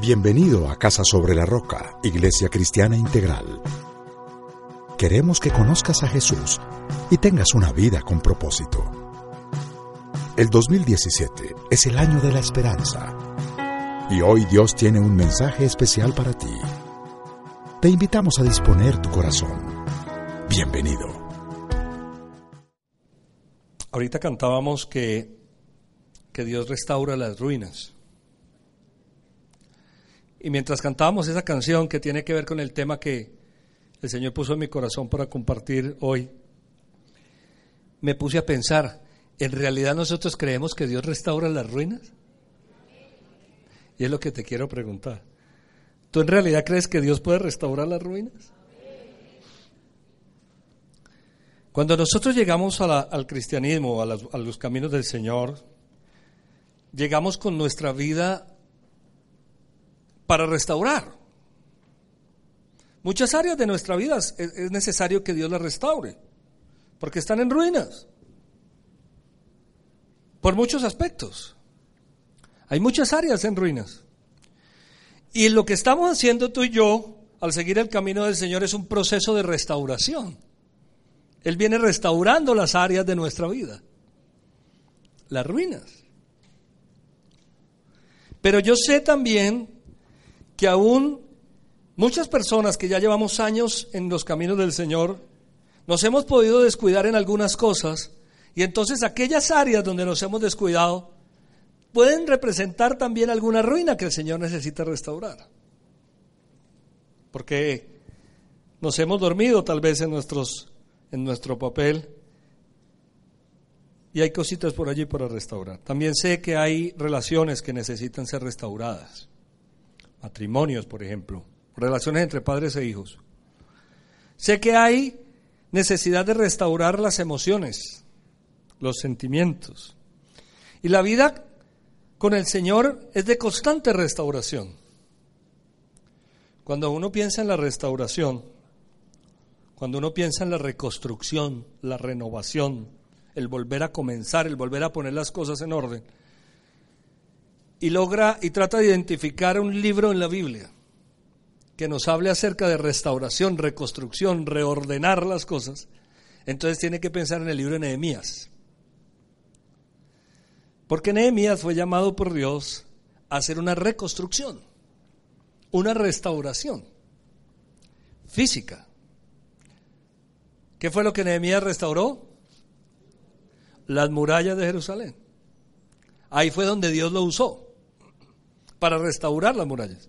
Bienvenido a Casa sobre la Roca, Iglesia Cristiana Integral. Queremos que conozcas a Jesús y tengas una vida con propósito. El 2017 es el año de la esperanza. Y hoy Dios tiene un mensaje especial para ti. Te invitamos a disponer tu corazón. Bienvenido. Ahorita cantábamos que, que Dios restaura las ruinas. Y mientras cantábamos esa canción que tiene que ver con el tema que el Señor puso en mi corazón para compartir hoy, me puse a pensar, ¿en realidad nosotros creemos que Dios restaura las ruinas? Y es lo que te quiero preguntar. ¿Tú en realidad crees que Dios puede restaurar las ruinas? Cuando nosotros llegamos al cristianismo, a, los caminos del Señor, llegamos con nuestra vida para restaurar. Muchas áreas de nuestra vida es, necesario que Dios las restaure, porque están en ruinas, por muchos aspectos. Hay muchas áreas en ruinas. Y lo que estamos haciendo tú y yo al seguir el camino del Señor es un proceso de restauración. Él viene restaurando las áreas de nuestra vida, las ruinas. Pero yo sé también que aún muchas personas que ya llevamos años en los caminos del Señor, nos hemos podido descuidar en algunas cosas y entonces aquellas áreas donde nos hemos descuidado pueden representar también alguna ruina que el Señor necesita restaurar. Porque nos hemos dormido tal vez en, nuestros, en nuestro papel y hay cositas por allí para restaurar. También sé que hay relaciones que necesitan ser restauradas matrimonios, por ejemplo, relaciones entre padres e hijos. Sé que hay necesidad de restaurar las emociones, los sentimientos. Y la vida con el Señor es de constante restauración. Cuando uno piensa en la restauración, cuando uno piensa en la reconstrucción, la renovación, el volver a comenzar, el volver a poner las cosas en orden, y logra y trata de identificar un libro en la Biblia que nos hable acerca de restauración, reconstrucción, reordenar las cosas, entonces tiene que pensar en el libro de Nehemías. Porque Nehemías fue llamado por Dios a hacer una reconstrucción, una restauración física. ¿Qué fue lo que Nehemías restauró? Las murallas de Jerusalén. Ahí fue donde Dios lo usó para restaurar las murallas.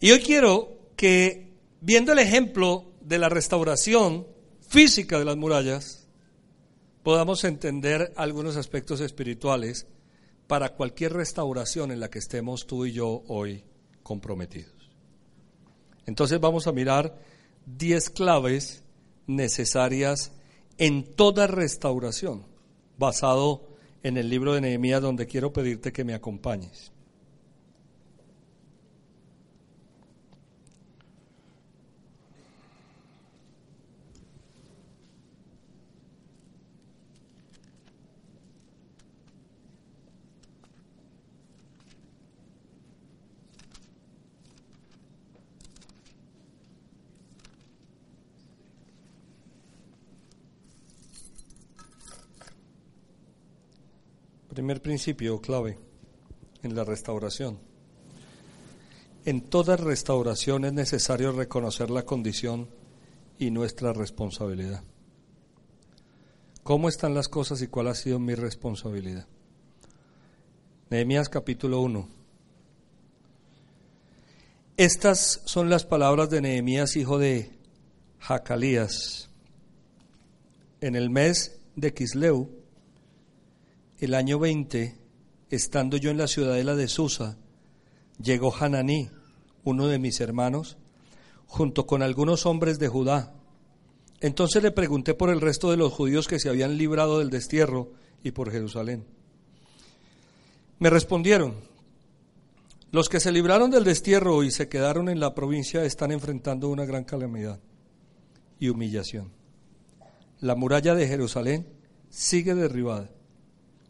Y hoy quiero que, viendo el ejemplo de la restauración física de las murallas, podamos entender algunos aspectos espirituales para cualquier restauración en la que estemos tú y yo hoy comprometidos. Entonces vamos a mirar 10 claves necesarias en toda restauración, basado en el libro de Nehemías donde quiero pedirte que me acompañes. Primer principio clave en la restauración. En toda restauración es necesario reconocer la condición y nuestra responsabilidad. ¿Cómo están las cosas y cuál ha sido mi responsabilidad? Nehemías capítulo 1. Estas son las palabras de Nehemías, hijo de Jacalías. En el mes de Kisleu, el año 20, estando yo en la ciudadela de Susa, llegó Hananí, uno de mis hermanos, junto con algunos hombres de Judá. Entonces le pregunté por el resto de los judíos que se habían librado del destierro y por Jerusalén. Me respondieron, los que se libraron del destierro y se quedaron en la provincia están enfrentando una gran calamidad y humillación. La muralla de Jerusalén sigue derribada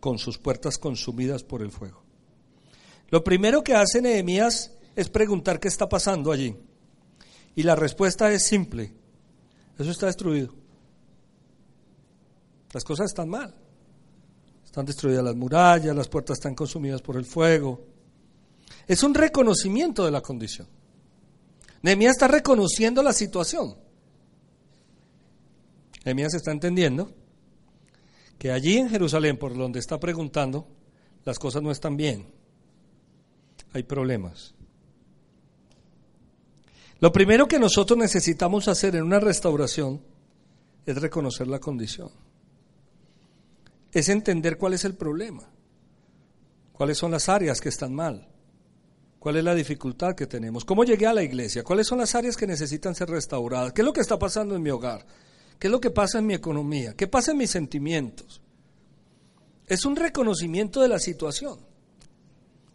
con sus puertas consumidas por el fuego. Lo primero que hace Nehemías es preguntar qué está pasando allí. Y la respuesta es simple. Eso está destruido. Las cosas están mal. Están destruidas las murallas, las puertas están consumidas por el fuego. Es un reconocimiento de la condición. Nehemías está reconociendo la situación. Nehemías está entendiendo que allí en Jerusalén, por donde está preguntando, las cosas no están bien. Hay problemas. Lo primero que nosotros necesitamos hacer en una restauración es reconocer la condición. Es entender cuál es el problema. Cuáles son las áreas que están mal. ¿Cuál es la dificultad que tenemos? ¿Cómo llegué a la iglesia? ¿Cuáles son las áreas que necesitan ser restauradas? ¿Qué es lo que está pasando en mi hogar? ¿Qué es lo que pasa en mi economía? ¿Qué pasa en mis sentimientos? Es un reconocimiento de la situación.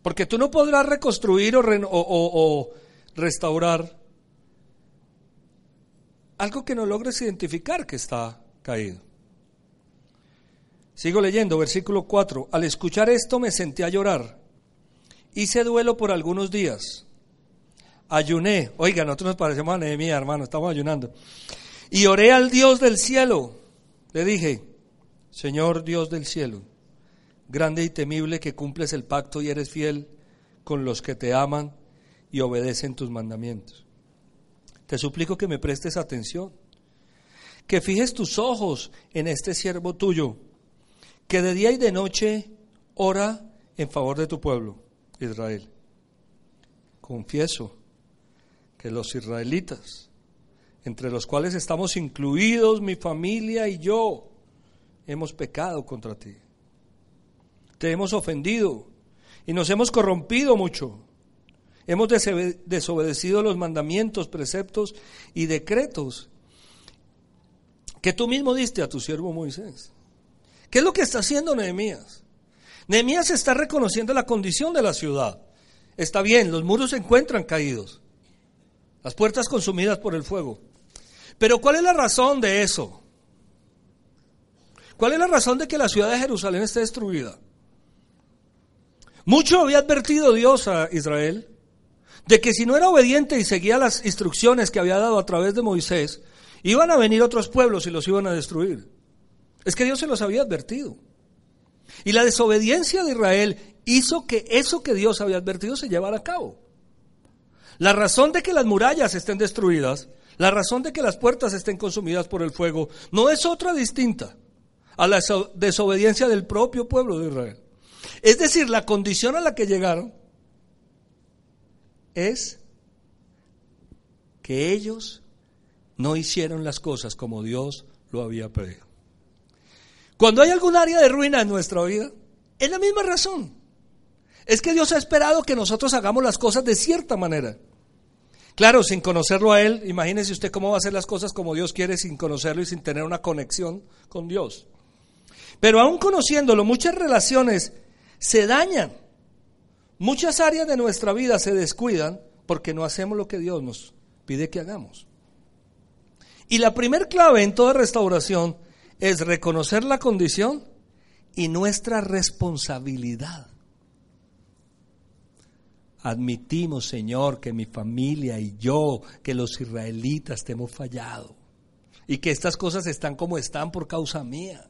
Porque tú no podrás reconstruir o, restaurar algo que no logres identificar que está caído. Sigo leyendo, versículo 4. Al escuchar esto me senté a llorar. Hice duelo por algunos días. Ayuné. Oiga, nosotros nos parecemos a hermano, estamos ayunando. Y oré al Dios del cielo. Le dije, Señor Dios del cielo, grande y temible que cumples el pacto y eres fiel con los que te aman y obedecen tus mandamientos. Te suplico que me prestes atención, que fijes tus ojos en este siervo tuyo, que de día y de noche ora en favor de tu pueblo, Israel. Confieso que los israelitas entre los cuales estamos incluidos mi familia y yo, hemos pecado contra ti. Te hemos ofendido y nos hemos corrompido mucho. Hemos desobedecido los mandamientos, preceptos y decretos que tú mismo diste a tu siervo Moisés. ¿Qué es lo que está haciendo Nehemías? Nehemías está reconociendo la condición de la ciudad. Está bien, los muros se encuentran caídos, las puertas consumidas por el fuego. Pero ¿cuál es la razón de eso? ¿Cuál es la razón de que la ciudad de Jerusalén esté destruida? Mucho había advertido Dios a Israel de que si no era obediente y seguía las instrucciones que había dado a través de Moisés, iban a venir otros pueblos y los iban a destruir. Es que Dios se los había advertido. Y la desobediencia de Israel hizo que eso que Dios había advertido se llevara a cabo. La razón de que las murallas estén destruidas la razón de que las puertas estén consumidas por el fuego no es otra distinta a la desobediencia del propio pueblo de Israel. Es decir, la condición a la que llegaron es que ellos no hicieron las cosas como Dios lo había pedido. Cuando hay algún área de ruina en nuestra vida, es la misma razón. Es que Dios ha esperado que nosotros hagamos las cosas de cierta manera. Claro, sin conocerlo a Él, imagínese usted cómo va a hacer las cosas como Dios quiere sin conocerlo y sin tener una conexión con Dios. Pero aún conociéndolo, muchas relaciones se dañan. Muchas áreas de nuestra vida se descuidan porque no hacemos lo que Dios nos pide que hagamos. Y la primer clave en toda restauración es reconocer la condición y nuestra responsabilidad. Admitimos, Señor, que mi familia y yo, que los israelitas te hemos fallado y que estas cosas están como están por causa mía.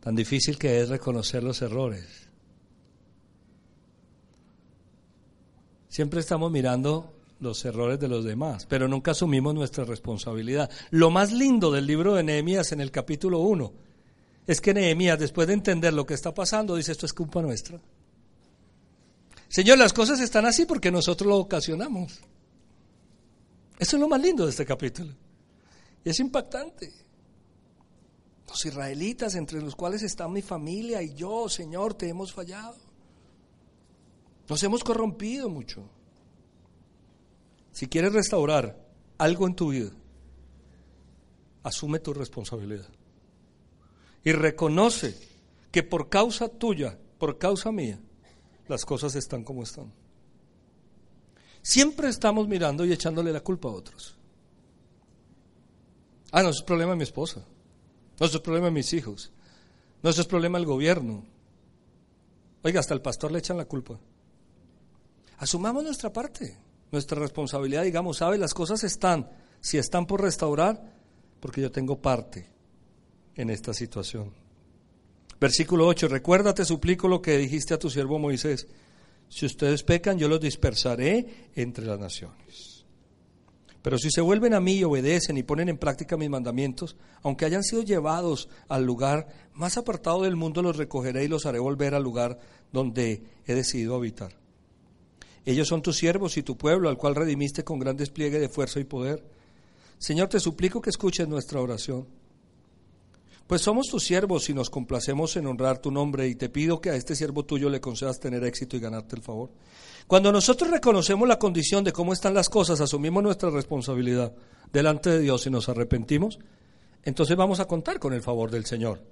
Tan difícil que es reconocer los errores. Siempre estamos mirando los errores de los demás, pero nunca asumimos nuestra responsabilidad. Lo más lindo del libro de Nehemías en el capítulo 1 es que Nehemías, después de entender lo que está pasando, dice, esto es culpa nuestra. Señor, las cosas están así porque nosotros lo ocasionamos. Eso es lo más lindo de este capítulo. Y es impactante. Los israelitas, entre los cuales está mi familia y yo, Señor, te hemos fallado. Nos hemos corrompido mucho. Si quieres restaurar algo en tu vida, asume tu responsabilidad y reconoce que por causa tuya, por causa mía, las cosas están como están. Siempre estamos mirando y echándole la culpa a otros. Ah, no, es problema de mi esposa. No es problema de mis hijos. No es problema del gobierno. Oiga, hasta el pastor le echan la culpa. Asumamos nuestra parte, nuestra responsabilidad, digamos, sabe, las cosas están, si están por restaurar, porque yo tengo parte en esta situación. Versículo 8, recuérdate, suplico lo que dijiste a tu siervo Moisés, si ustedes pecan, yo los dispersaré entre las naciones. Pero si se vuelven a mí y obedecen y ponen en práctica mis mandamientos, aunque hayan sido llevados al lugar más apartado del mundo, los recogeré y los haré volver al lugar donde he decidido habitar. Ellos son tus siervos y tu pueblo, al cual redimiste con gran despliegue de fuerza y poder. Señor, te suplico que escuches nuestra oración. Pues somos tus siervos y nos complacemos en honrar tu nombre y te pido que a este siervo tuyo le concedas tener éxito y ganarte el favor. Cuando nosotros reconocemos la condición de cómo están las cosas, asumimos nuestra responsabilidad delante de Dios y nos arrepentimos, entonces vamos a contar con el favor del Señor.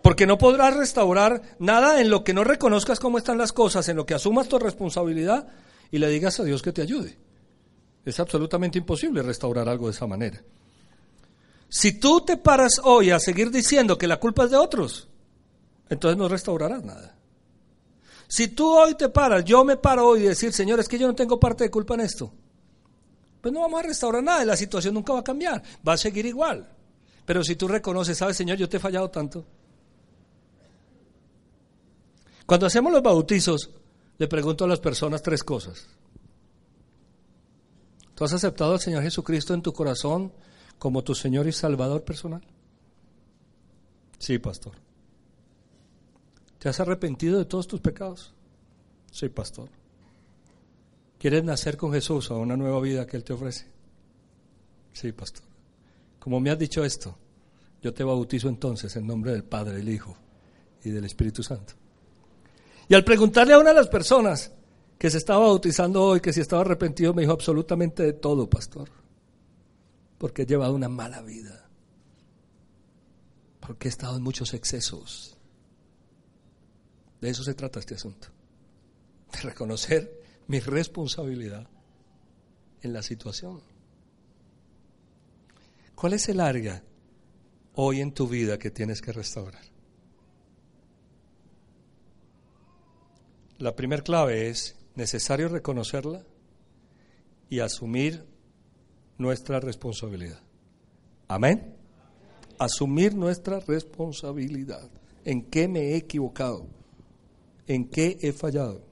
Porque no podrás restaurar nada en lo que no reconozcas cómo están las cosas, en lo que asumas tu responsabilidad y le digas a Dios que te ayude. Es absolutamente imposible restaurar algo de esa manera. Si tú te paras hoy a seguir diciendo que la culpa es de otros, entonces no restaurarás nada. Si tú hoy te paras, yo me paro hoy y decir, Señor, es que yo no tengo parte de culpa en esto, pues no vamos a restaurar nada, la situación nunca va a cambiar, va a seguir igual. Pero si tú reconoces, sabes, Señor, yo te he fallado tanto. Cuando hacemos los bautizos, le pregunto a las personas tres cosas. ¿Tú has aceptado al Señor Jesucristo en tu corazón como tu Señor y Salvador personal? Sí, pastor. ¿Te has arrepentido de todos tus pecados? Sí, pastor. ¿Quieres nacer con Jesús a una nueva vida que Él te ofrece? Sí, pastor. Como me has dicho esto, yo te bautizo entonces en nombre del Padre, del Hijo y del Espíritu Santo. Y al preguntarle a una de las personas que se estaba bautizando hoy, que si estaba arrepentido, me dijo absolutamente de todo, pastor porque he llevado una mala vida, porque he estado en muchos excesos. De eso se trata este asunto, de reconocer mi responsabilidad en la situación. ¿Cuál es el área hoy en tu vida que tienes que restaurar? La primera clave es necesario reconocerla y asumir nuestra responsabilidad. Amén. Asumir nuestra responsabilidad. ¿En qué me he equivocado? ¿En qué he fallado?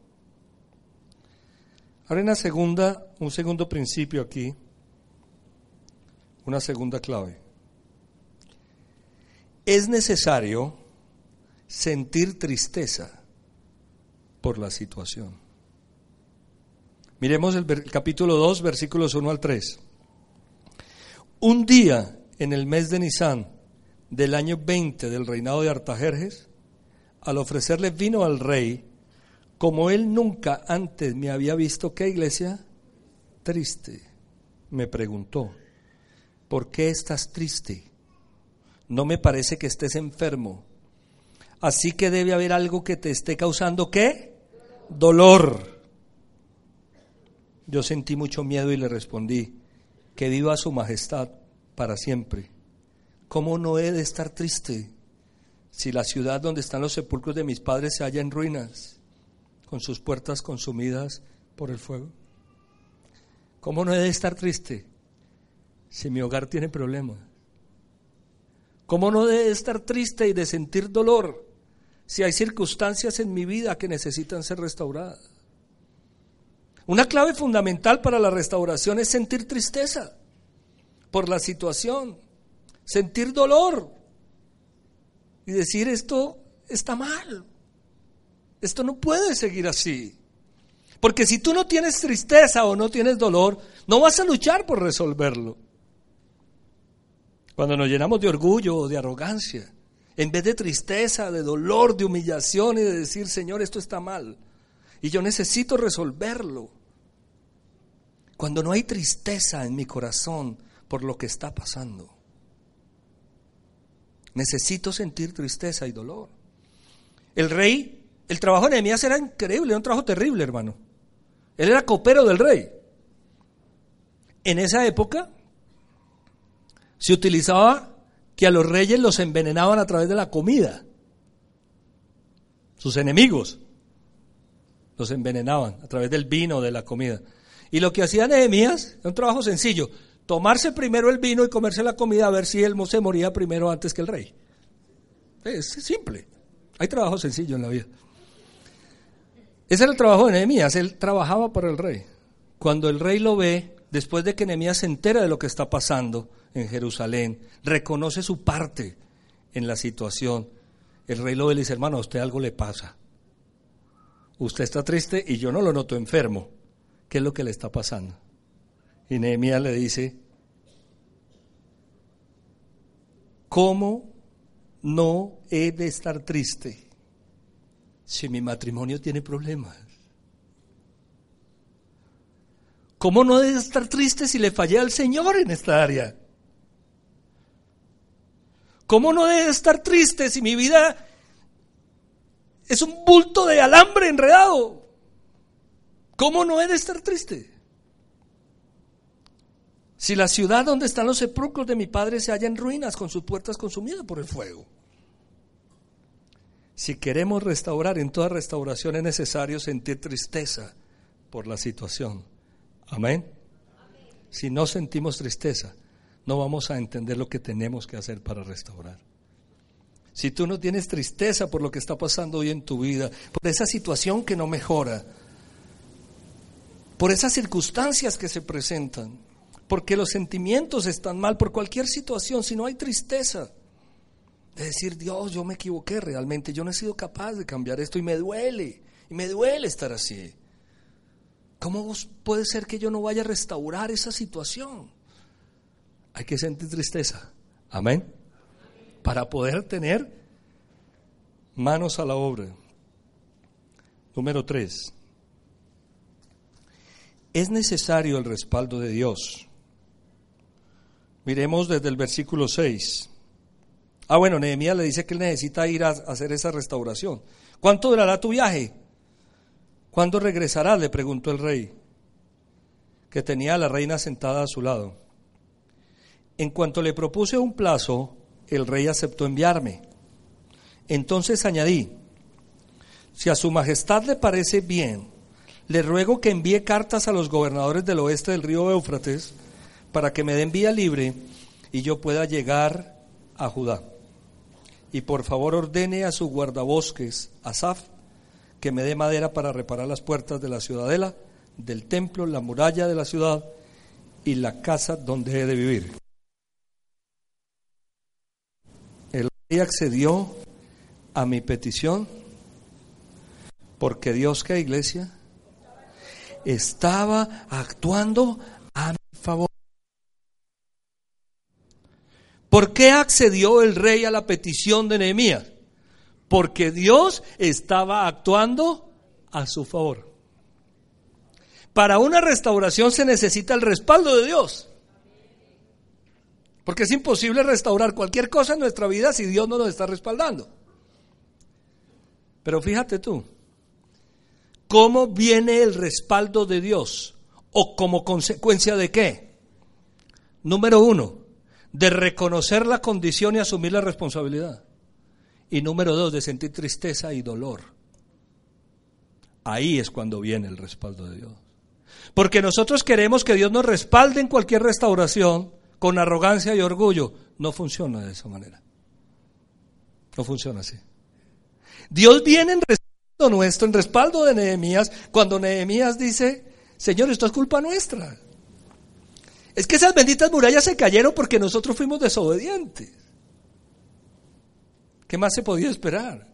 Ahora una segunda, un segundo principio aquí, una segunda clave. Es necesario sentir tristeza por la situación. Miremos el, capítulo 2, versículos 1 al 3. Un día en el mes de Nisan del año 20 del reinado de Artajerjes, al ofrecerle vino al rey, como él nunca antes me había visto, ¿qué iglesia? Triste. Me preguntó, ¿por qué estás triste? No me parece que estés enfermo. Así que debe haber algo que te esté causando qué? Dolor. Yo sentí mucho miedo y le respondí, que viva su majestad para siempre. ¿Cómo no he de estar triste si la ciudad donde están los sepulcros de mis padres se halla en ruinas, con sus puertas consumidas por el fuego? ¿Cómo no he de estar triste si mi hogar tiene problemas? ¿Cómo no he de estar triste y de sentir dolor si hay circunstancias en mi vida que necesitan ser restauradas? Una clave fundamental para la restauración es sentir tristeza por la situación, sentir dolor y decir esto está mal, esto no puede seguir así. Porque si tú no tienes tristeza o no tienes dolor, no vas a luchar por resolverlo. Cuando nos llenamos de orgullo o de arrogancia, en vez de tristeza, de dolor, de humillación y de decir, Señor, esto está mal, y yo necesito resolverlo. Cuando no hay tristeza en mi corazón por lo que está pasando. Necesito sentir tristeza y dolor. El rey, el trabajo de Nehemías era increíble, era un trabajo terrible, hermano. Él era copero del rey. En esa época se utilizaba que a los reyes los envenenaban a través de la comida. sus enemigos. Los envenenaban a través del vino, de la comida. Y lo que hacía Nehemías un trabajo sencillo, tomarse primero el vino y comerse la comida a ver si él se moría primero antes que el rey. Es simple. Hay trabajo sencillo en la vida. Ese era el trabajo de Nehemías, él trabajaba para el rey. Cuando el rey lo ve, después de que Nehemías se entera de lo que está pasando en Jerusalén, reconoce su parte en la situación. El rey lo ve y le dice, hermano, a usted algo le pasa. Usted está triste y yo no lo noto enfermo. ¿Qué es lo que le está pasando? Y Nehemías le dice, ¿cómo no he de estar triste si mi matrimonio tiene problemas? ¿Cómo no he de estar triste si le fallé al Señor en esta área? ¿Cómo no he de estar triste si mi vida es un bulto de alambre enredado? ¿Cómo no he de estar triste? Si la ciudad donde están los sepulcros de mi padre se halla en ruinas, con sus puertas consumidas por el fuego. Si queremos restaurar, en toda restauración es necesario sentir tristeza por la situación. Amén. Si no sentimos tristeza, no vamos a entender lo que tenemos que hacer para restaurar. Si tú no tienes tristeza por lo que está pasando hoy en tu vida, por esa situación que no mejora, por esas circunstancias que se presentan, porque los sentimientos están mal por cualquier situación, si no hay tristeza, de decir, Dios, yo me equivoqué realmente, yo no he sido capaz de cambiar esto y me duele, y me duele estar así. ¿Cómo puede ser que yo no vaya a restaurar esa situación? Hay que sentir tristeza. Amén. Para poder tener manos a la obra. Número tres. Es necesario el respaldo de Dios. Miremos desde el versículo 6. Ah, bueno, Nehemías le dice que él necesita ir a hacer esa restauración. ¿Cuánto durará tu viaje? ¿Cuándo regresará? le preguntó el rey, que tenía a la reina sentada a su lado. En cuanto le propuse un plazo, el rey aceptó enviarme. Entonces añadí, si a su majestad le parece bien, le ruego que envíe cartas a los gobernadores del oeste del río Éufrates para que me den vía libre y yo pueda llegar a Judá. Y por favor ordene a su guardabosques, Asaf, que me dé madera para reparar las puertas de la ciudadela, del templo, la muralla de la ciudad y la casa donde he de vivir. El rey accedió a mi petición porque Dios, que iglesia, estaba actuando a mi favor. ¿Por qué accedió el rey a la petición de Nehemías? Porque Dios estaba actuando a su favor. Para una restauración se necesita el respaldo de Dios. Porque es imposible restaurar cualquier cosa en nuestra vida si Dios no nos está respaldando. Pero fíjate tú, ¿Cómo viene el respaldo de Dios? ¿O como consecuencia de qué? Número uno, de reconocer la condición y asumir la responsabilidad. Y número dos, de sentir tristeza y dolor. Ahí es cuando viene el respaldo de Dios. Porque nosotros queremos que Dios nos respalde en cualquier restauración con arrogancia y orgullo. No funciona de esa manera. No funciona así. Dios viene en nuestro, en respaldo de Nehemías, cuando Nehemías dice, Señor, esto es culpa nuestra. Es que esas benditas murallas se cayeron porque nosotros fuimos desobedientes. ¿Qué más se podía esperar?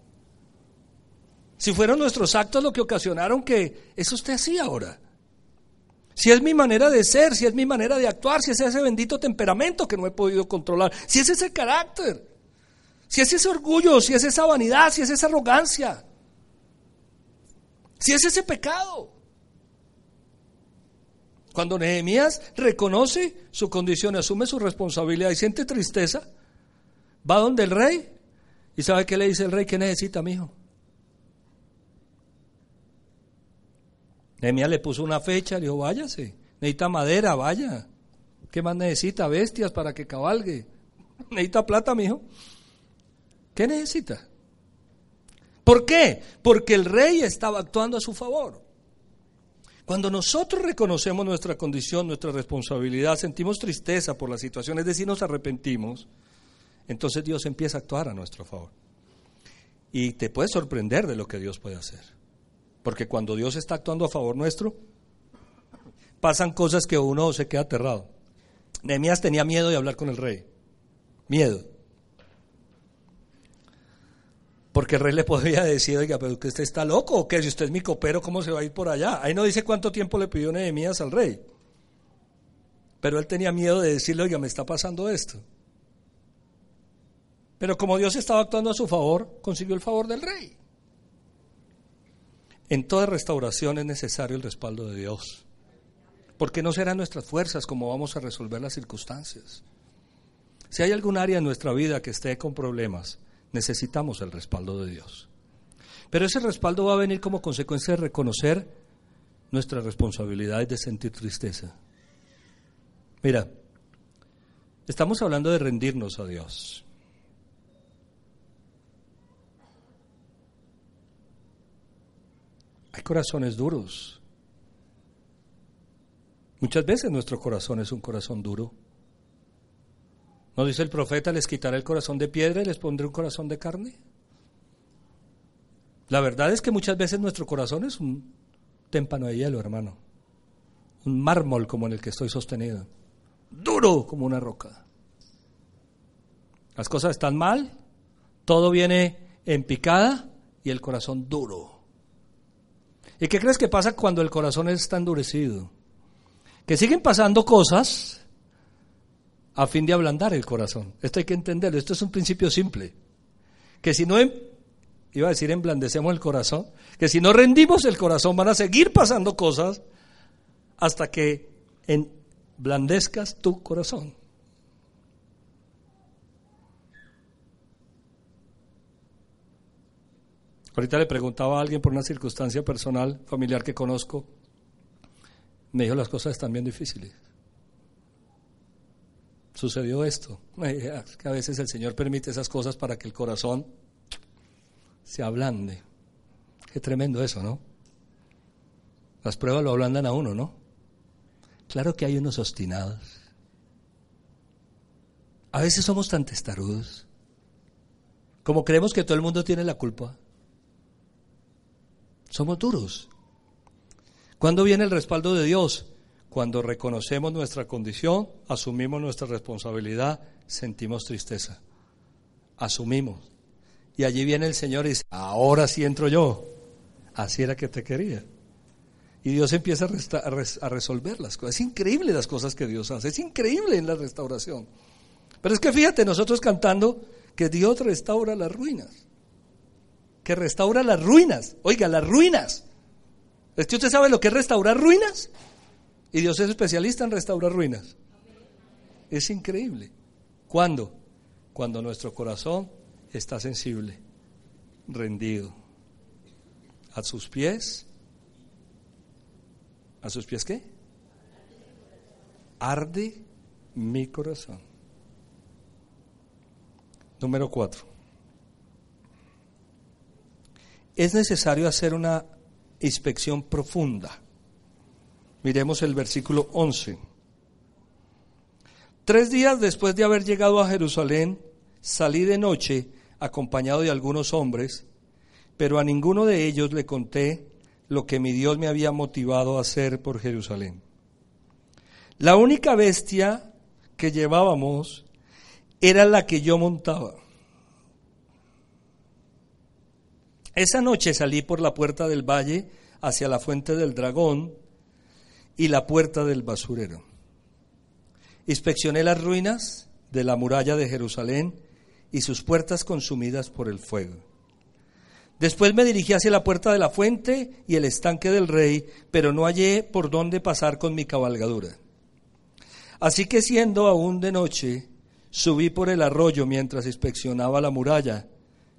Si fueron nuestros actos lo que ocasionaron que eso esté así ahora. Si es mi manera de ser, si es mi manera de actuar, si es ese bendito temperamento que no he podido controlar, si es ese carácter, si es ese orgullo, si es esa vanidad, si es esa arrogancia. Si es ese pecado. Cuando Nehemías reconoce su condición, asume su responsabilidad y siente tristeza, va donde el rey y sabe qué le dice el rey, ¿qué necesita, mi hijo? Nehemías le puso una fecha, le dijo, váyase, necesita madera, vaya. ¿Qué más necesita? Bestias para que cabalgue. Necesita plata, mi hijo. ¿Qué necesita? ¿Por qué? Porque el rey estaba actuando a su favor. Cuando nosotros reconocemos nuestra condición, nuestra responsabilidad, sentimos tristeza por la situación, es decir, nos arrepentimos, entonces Dios empieza a actuar a nuestro favor. Y te puedes sorprender de lo que Dios puede hacer. Porque cuando Dios está actuando a favor nuestro, pasan cosas que uno se queda aterrado. Nehemías tenía miedo de hablar con el rey. Miedo. Porque el rey le podría decir, oiga, pero que usted está loco o qué, si usted es mi copero, ¿cómo se va a ir por allá? Ahí no dice cuánto tiempo le pidió Nehemías al rey. Pero él tenía miedo de decirle, oiga, me está pasando esto. Pero como Dios estaba actuando a su favor, consiguió el favor del rey. En toda restauración es necesario el respaldo de Dios. Porque no serán nuestras fuerzas como vamos a resolver las circunstancias. Si hay algún área en nuestra vida que esté con problemas, necesitamos el respaldo de Dios. Pero ese respaldo va a venir como consecuencia de reconocer nuestra responsabilidad de sentir tristeza. Mira, estamos hablando de rendirnos a Dios. Hay corazones duros. Muchas veces nuestro corazón es un corazón duro. ¿No dice el profeta, les quitaré el corazón de piedra y les pondré un corazón de carne? La verdad es que muchas veces nuestro corazón es un témpano de hielo, hermano. Un mármol como en el que estoy sostenido. Duro como una roca. Las cosas están mal, todo viene en picada y el corazón duro. ¿Y qué crees que pasa cuando el corazón está endurecido? Que siguen pasando cosas a fin de ablandar el corazón. Esto hay que entenderlo, esto es un principio simple. Que si no, em, iba a decir emblandecemos el corazón, que si no rendimos el corazón van a seguir pasando cosas hasta que emblandezcas tu corazón. Ahorita le preguntaba a alguien por una circunstancia personal, familiar que conozco, me dijo las cosas están bien difíciles sucedió esto. Que a veces el Señor permite esas cosas para que el corazón se ablande. Qué tremendo eso, ¿no? Las pruebas lo ablandan a uno, ¿no? Claro que hay unos obstinados. A veces somos tan testarudos, como creemos que todo el mundo tiene la culpa. Somos duros. ¿Cuándo viene el respaldo de Dios? Cuando reconocemos nuestra condición, asumimos nuestra responsabilidad, sentimos tristeza. Asumimos. Y allí viene el Señor y dice, ahora sí entro yo. Así era que te quería. Y Dios empieza a, resolver las cosas. Es increíble las cosas que Dios hace. Es increíble en la restauración. Pero es que fíjate, nosotros cantando que Dios restaura las ruinas. Que restaura las ruinas. Oiga, las ruinas. ¿Es que usted sabe lo que es restaurar ruinas? Y Dios es especialista en restaurar ruinas. Es increíble. ¿Cuándo? Cuando nuestro corazón está sensible, rendido. A sus pies. ¿A sus pies qué? Arde mi corazón. Número cuatro. Es necesario hacer una inspección profunda Miremos el versículo 11. Tres días después de haber llegado a Jerusalén, salí de noche acompañado de algunos hombres, pero a ninguno de ellos le conté lo que mi Dios me había motivado a hacer por Jerusalén. La única bestia que llevábamos era la que yo montaba. Esa noche salí por la puerta del valle hacia la fuente del dragón y la puerta del basurero. Inspeccioné las ruinas de la muralla de Jerusalén y sus puertas consumidas por el fuego. Después me dirigí hacia la puerta de la fuente y el estanque del rey, pero no hallé por dónde pasar con mi cabalgadura. Así que siendo aún de noche, subí por el arroyo mientras inspeccionaba la muralla.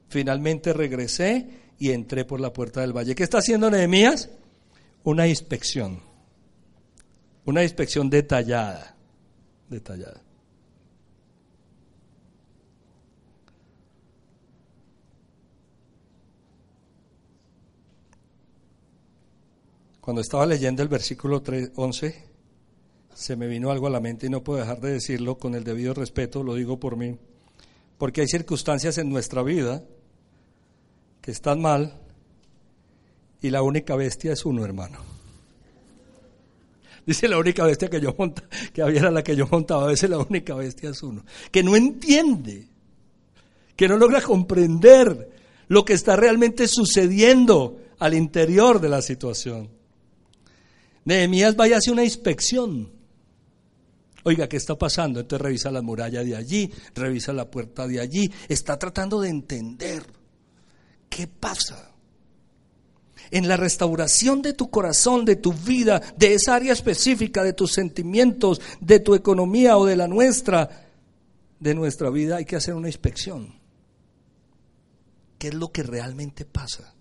Finalmente regresé y entré por la puerta del valle. ¿Qué está haciendo Nehemías? Una inspección. Una inspección detallada. Detallada. Cuando estaba leyendo el versículo 3, 11, se me vino algo a la mente y no puedo dejar de decirlo con el debido respeto, lo digo por mí, porque hay circunstancias en nuestra vida que están mal y la única bestia es uno, hermano. Dice la única bestia que yo montaba, que había la que yo montaba, a veces la única bestia es uno, que no entiende, que no logra comprender lo que está realmente sucediendo al interior de la situación. Nehemías vaya a hacer una inspección. Oiga, ¿qué está pasando? Entonces revisa la muralla de allí, revisa la puerta de allí, está tratando de entender qué pasa. En la restauración de tu corazón, de tu vida, de esa área específica, de tus sentimientos, de tu economía o de la nuestra, de nuestra vida, hay que hacer una inspección. ¿Qué es lo que realmente pasa?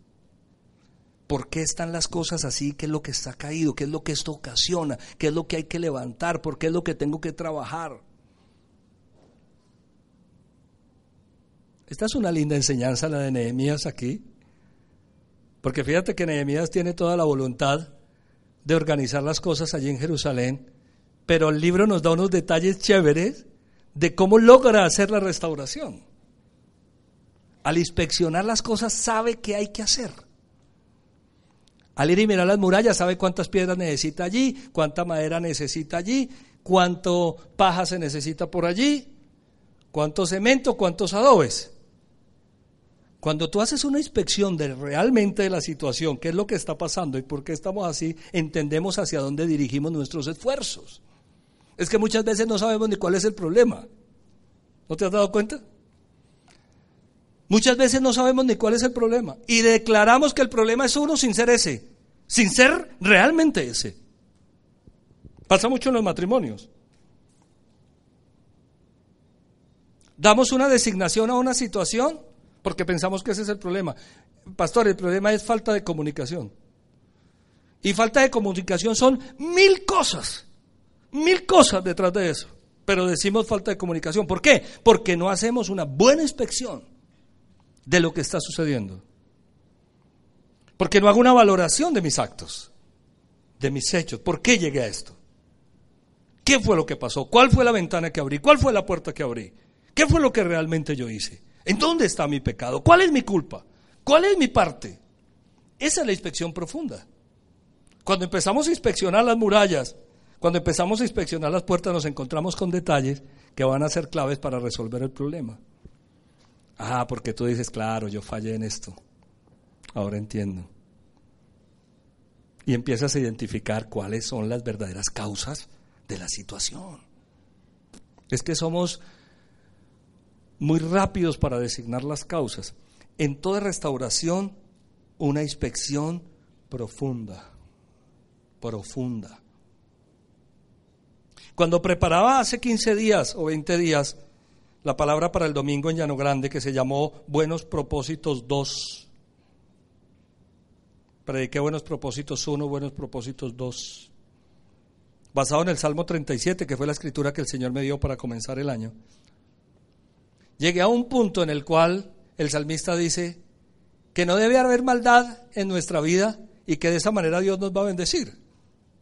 ¿Por qué están las cosas así? ¿Qué es lo que está caído? ¿Qué es lo que esto ocasiona? ¿Qué es lo que hay que levantar? ¿Por qué es lo que tengo que trabajar? Esta es una linda enseñanza la de Nehemías aquí. Porque fíjate que Nehemías tiene toda la voluntad de organizar las cosas allí en Jerusalén, pero el libro nos da unos detalles chéveres de cómo logra hacer la restauración. Al inspeccionar las cosas sabe qué hay que hacer. Al ir y mirar las murallas, sabe cuántas piedras necesita allí, cuánta madera necesita allí, cuánto paja se necesita por allí, cuánto cemento, cuántos adobes. Cuando tú haces una inspección de realmente de la situación, qué es lo que está pasando y por qué estamos así, entendemos hacia dónde dirigimos nuestros esfuerzos. Es que muchas veces no sabemos ni cuál es el problema. ¿No te has dado cuenta? Muchas veces no sabemos ni cuál es el problema y declaramos que el problema es uno sin ser ese, sin ser realmente ese. Pasa mucho en los matrimonios. Damos una designación a una situación porque pensamos que ese es el problema. Pastor, el problema es falta de comunicación. Y falta de comunicación son mil cosas, mil cosas detrás de eso. Pero decimos falta de comunicación. ¿Por qué? Porque no hacemos una buena inspección de lo que está sucediendo. Porque no hago una valoración de mis actos, de mis hechos. ¿Por qué llegué a esto? ¿Qué fue lo que pasó? ¿Cuál fue la ventana que abrí? ¿Cuál fue la puerta que abrí? ¿Qué fue lo que realmente yo hice? ¿En dónde está mi pecado? ¿Cuál es mi culpa? ¿Cuál es mi parte? Esa es la inspección profunda. Cuando empezamos a inspeccionar las murallas, cuando empezamos a inspeccionar las puertas, nos encontramos con detalles que van a ser claves para resolver el problema. Ah, porque tú dices, claro, yo fallé en esto. Ahora entiendo. Y empiezas a identificar cuáles son las verdaderas causas de la situación. Es que somos muy rápidos para designar las causas. En toda restauración, una inspección profunda, profunda. Cuando preparaba hace 15 días o 20 días la palabra para el domingo en Llano Grande que se llamó Buenos Propósitos 2. Prediqué Buenos Propósitos 1, Buenos Propósitos 2. Basado en el Salmo 37, que fue la escritura que el Señor me dio para comenzar el año. Llegué a un punto en el cual el salmista dice que no debe haber maldad en nuestra vida y que de esa manera Dios nos va a bendecir,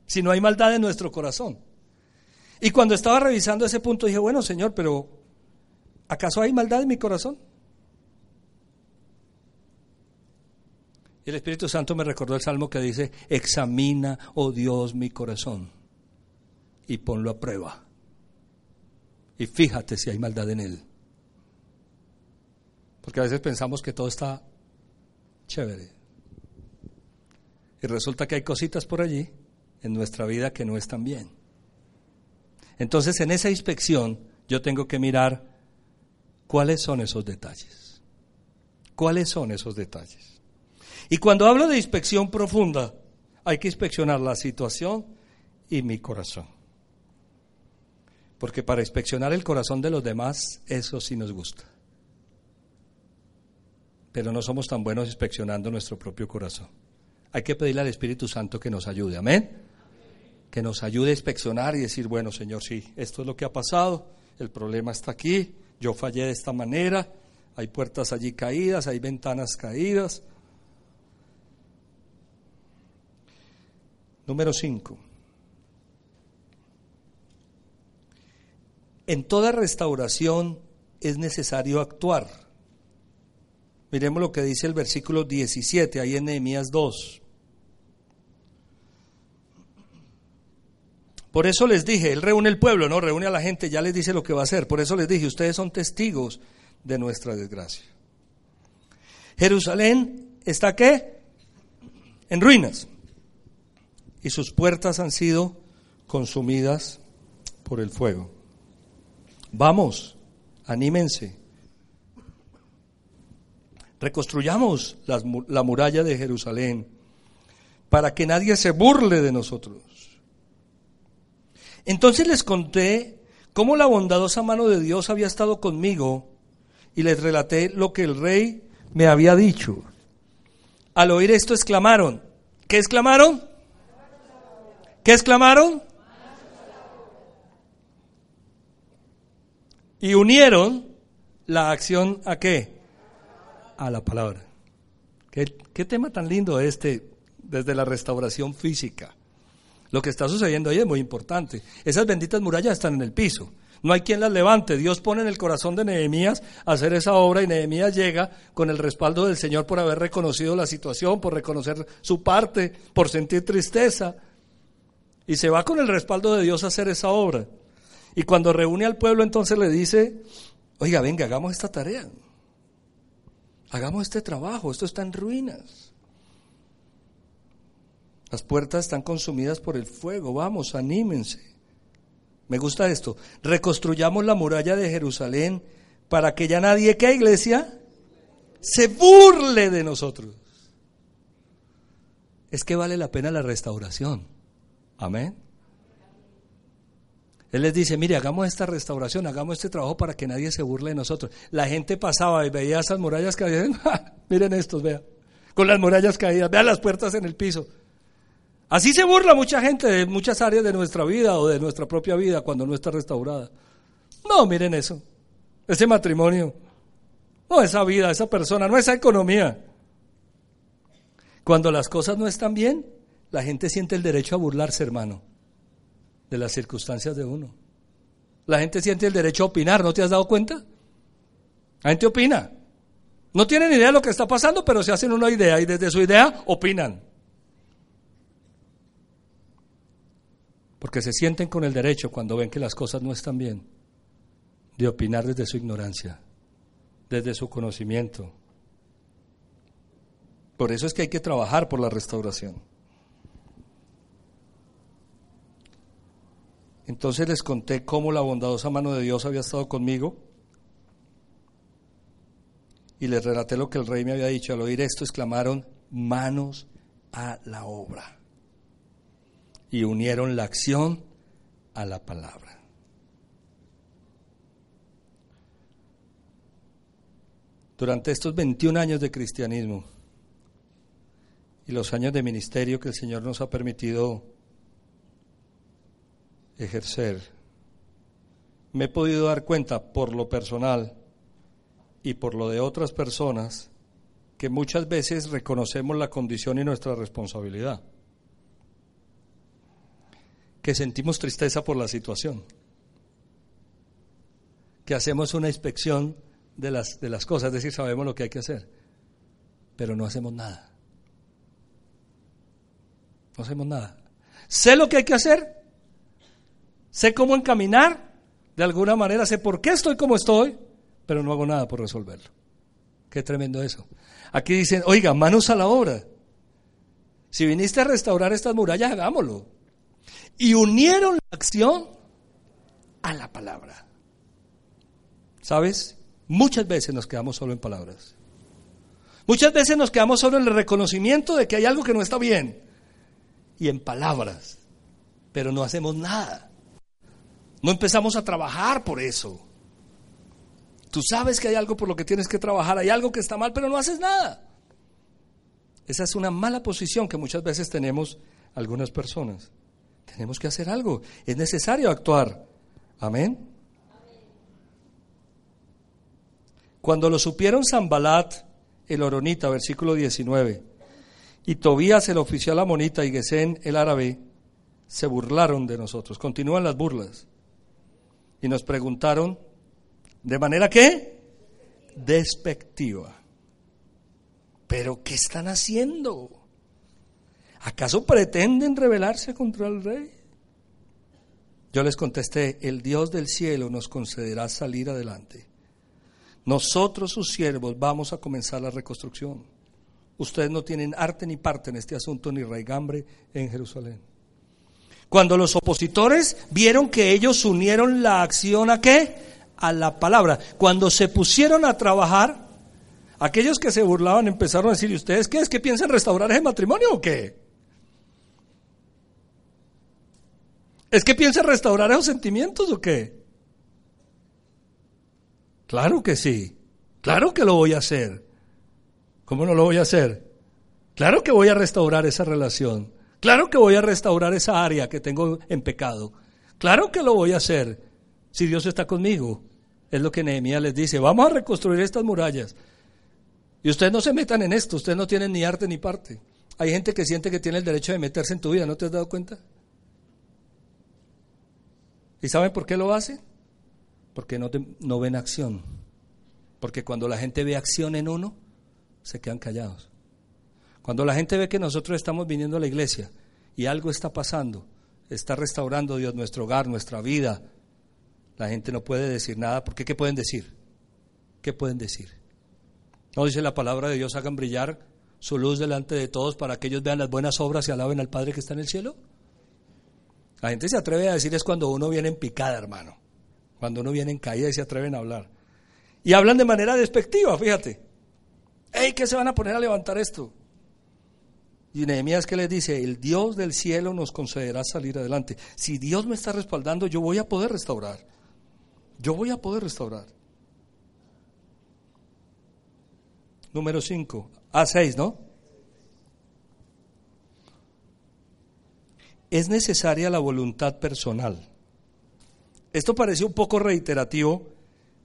si no hay maldad en nuestro corazón. Y cuando estaba revisando ese punto dije, bueno Señor, pero ¿Acaso hay maldad en mi corazón? Y el Espíritu Santo me recordó el salmo que dice, examina, oh Dios, mi corazón y ponlo a prueba. Y fíjate si hay maldad en él. Porque a veces pensamos que todo está chévere. Y resulta que hay cositas por allí en nuestra vida que no están bien. Entonces en esa inspección yo tengo que mirar ¿Cuáles son esos detalles? ¿Cuáles son esos detalles? Y cuando hablo de inspección profunda, hay que inspeccionar la situación y mi corazón. Porque para inspeccionar el corazón de los demás, eso sí nos gusta. Pero no somos tan buenos inspeccionando nuestro propio corazón. Hay que pedirle al Espíritu Santo que nos ayude. Amén. Que nos ayude a inspeccionar y decir, bueno, Señor, sí, esto es lo que ha pasado, el problema está aquí, yo fallé de esta manera, hay puertas allí caídas, hay ventanas caídas. Número 5. En toda restauración es necesario actuar. Miremos lo que dice el versículo 17, ahí en Nehemías 2. Por eso les dije, él reúne el pueblo, no reúne a la gente, ya les dice lo que va a hacer. Por eso les dije, ustedes son testigos de nuestra desgracia. Jerusalén está qué? En ruinas. Y sus puertas han sido consumidas por el fuego. Vamos, anímense. Reconstruyamos la muralla de Jerusalén para que nadie se burle de nosotros. Entonces les conté cómo la bondadosa mano de Dios había estado conmigo y les relaté lo que el rey me había dicho. Al oír esto exclamaron, ¿qué exclamaron? ¿Qué exclamaron? Y unieron la acción a qué? A la palabra. ¿Qué, qué tema tan lindo este desde la restauración física? Lo que está sucediendo ahí es muy importante. Esas benditas murallas están en el piso. No hay quien las levante. Dios pone en el corazón de Nehemías hacer esa obra y Nehemías llega con el respaldo del Señor por haber reconocido la situación, por reconocer su parte, por sentir tristeza. Y se va con el respaldo de Dios a hacer esa obra. Y cuando reúne al pueblo entonces le dice, oiga, venga, hagamos esta tarea. Hagamos este trabajo, esto está en ruinas. Las puertas están consumidas por el fuego. Vamos, anímense. Me gusta esto. Reconstruyamos la muralla de Jerusalén para que ya nadie, ¿qué iglesia? Se burle de nosotros. Es que vale la pena la restauración. Amén. Él les dice, mire, hagamos esta restauración, hagamos este trabajo para que nadie se burle de nosotros. La gente pasaba y veía esas murallas caídas. Miren estos, vean. Con las murallas caídas, vean las puertas en el piso. Así se burla mucha gente de muchas áreas de nuestra vida o de nuestra propia vida cuando no está restaurada. No, miren eso. Ese matrimonio. No, esa vida, esa persona, no esa economía. Cuando las cosas no están bien, la gente siente el derecho a burlarse, hermano, de las circunstancias de uno. La gente siente el derecho a opinar, ¿no te has dado cuenta? La gente opina. No tienen idea de lo que está pasando, pero se hacen una idea y desde su idea opinan. porque se sienten con el derecho cuando ven que las cosas no están bien, de opinar desde su ignorancia, desde su conocimiento. Por eso es que hay que trabajar por la restauración. Entonces les conté cómo la bondadosa mano de Dios había estado conmigo y les relaté lo que el rey me había dicho. Al oír esto exclamaron, manos a la obra y unieron la acción a la palabra. Durante estos 21 años de cristianismo y los años de ministerio que el Señor nos ha permitido ejercer, me he podido dar cuenta por lo personal y por lo de otras personas que muchas veces reconocemos la condición y nuestra responsabilidad que sentimos tristeza por la situación, que hacemos una inspección de las, de las cosas, es decir, sabemos lo que hay que hacer, pero no hacemos nada. No hacemos nada. Sé lo que hay que hacer, sé cómo encaminar, de alguna manera, sé por qué estoy como estoy, pero no hago nada por resolverlo. Qué tremendo eso. Aquí dicen, oiga, manos a la obra. Si viniste a restaurar estas murallas, hagámoslo y unieron la acción a la palabra. ¿Sabes? Muchas veces nos quedamos solo en palabras. Muchas veces nos quedamos solo en el reconocimiento de que hay algo que no está bien y en palabras, pero no hacemos nada. No empezamos a trabajar por eso. Tú sabes que hay algo por lo que tienes que trabajar, hay algo que está mal, pero no haces nada. Esa es una mala posición que muchas veces tenemos algunas personas. Tenemos que hacer algo. Es necesario actuar. Amén. Cuando lo supieron Zambalat, el Oronita, versículo 19, Y Tobías, el oficial amonita, y Gesén, el árabe, se burlaron de nosotros. Continúan las burlas. Y nos preguntaron, ¿de manera qué? Despectiva. ¿Pero qué están haciendo? ¿Acaso pretenden rebelarse contra el rey? Yo les contesté, el Dios del cielo nos concederá salir adelante. Nosotros, sus siervos, vamos a comenzar la reconstrucción. Ustedes no tienen arte ni parte en este asunto, ni raigambre en Jerusalén. Cuando los opositores vieron que ellos unieron la acción a qué? A la palabra. Cuando se pusieron a trabajar, aquellos que se burlaban empezaron a decir, ¿y ustedes qué es que piensan restaurar ese matrimonio o qué? ¿Es que piensan restaurar esos sentimientos o qué? Claro que sí. Claro que lo voy a hacer. ¿Cómo no lo voy a hacer? Claro que voy a restaurar esa relación. Claro que voy a restaurar esa área que tengo en pecado. Claro que lo voy a hacer si Dios está conmigo. Es lo que Nehemías les dice. Vamos a reconstruir estas murallas. Y ustedes no se metan en esto. Ustedes no tienen ni arte ni parte. Hay gente que siente que tiene el derecho de meterse en tu vida. ¿No te has dado cuenta? ¿Y saben por qué lo hacen? Porque no, no ven acción. Porque cuando la gente ve acción en uno, se quedan callados. Cuando la gente ve que nosotros estamos viniendo a la iglesia y algo está pasando, está restaurando Dios nuestro hogar, nuestra vida, la gente no puede decir nada, porque ¿qué pueden decir? ¿Qué pueden decir? No dice la palabra de Dios, hagan brillar su luz delante de todos para que ellos vean las buenas obras y alaben al Padre que está en el cielo. La gente se atreve a decir es cuando uno viene en picada, hermano. Cuando uno viene en caída y se atreven a hablar. Y hablan de manera despectiva, fíjate. ¡Ey, qué se van a poner a levantar esto! Y Nehemías que les dice, el Dios del cielo nos concederá salir adelante. Si Dios me está respaldando, yo voy a poder restaurar. Yo voy a poder restaurar. Número 5. A6, ¿no? Es necesaria la voluntad personal. Esto parece un poco reiterativo,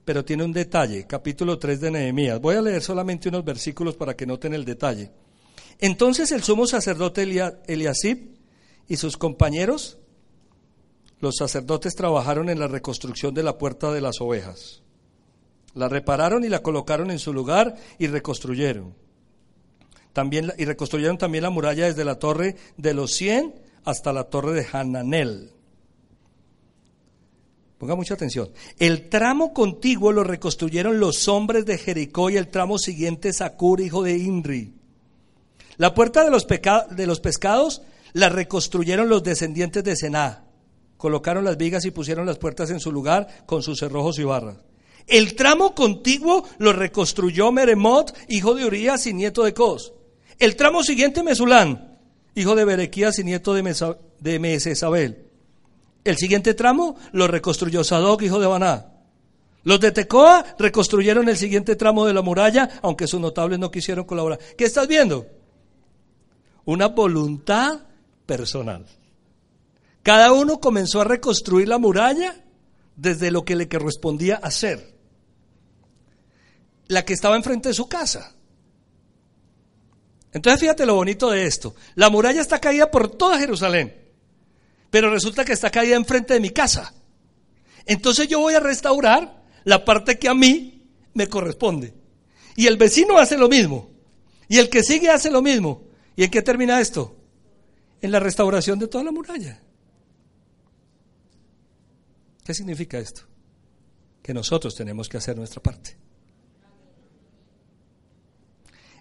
pero tiene un detalle. Capítulo 3 de Nehemías. Voy a leer solamente unos versículos para que noten el detalle. Entonces el sumo sacerdote Eliasib y sus compañeros, los sacerdotes, trabajaron en la reconstrucción de la puerta de las ovejas. La repararon y la colocaron en su lugar y reconstruyeron. También, y reconstruyeron también la muralla desde la torre de los cien hasta la torre de Hananel. Ponga mucha atención. El tramo contiguo lo reconstruyeron los hombres de Jericó y el tramo siguiente Sacur, hijo de Inri. La puerta de los, de los pescados la reconstruyeron los descendientes de Sená. Colocaron las vigas y pusieron las puertas en su lugar con sus cerrojos y barras. El tramo contiguo lo reconstruyó Meremot, hijo de Urias y nieto de Cos. El tramo siguiente Mesulán, hijo de Berequías y nieto de, Mesa, de Mesesabel. El siguiente tramo lo reconstruyó Sadoc, hijo de Baná. Los de Tecoa reconstruyeron el siguiente tramo de la muralla, aunque sus notables no quisieron colaborar. ¿Qué estás viendo? Una voluntad personal. Cada uno comenzó a reconstruir la muralla desde lo que le correspondía hacer. La que estaba enfrente de su casa. Entonces fíjate lo bonito de esto. La muralla está caída por toda Jerusalén, pero resulta que está caída enfrente de mi casa. Entonces yo voy a restaurar la parte que a mí me corresponde. Y el vecino hace lo mismo. Y el que sigue hace lo mismo. ¿Y en qué termina esto? En la restauración de toda la muralla. ¿Qué significa esto? Que nosotros tenemos que hacer nuestra parte.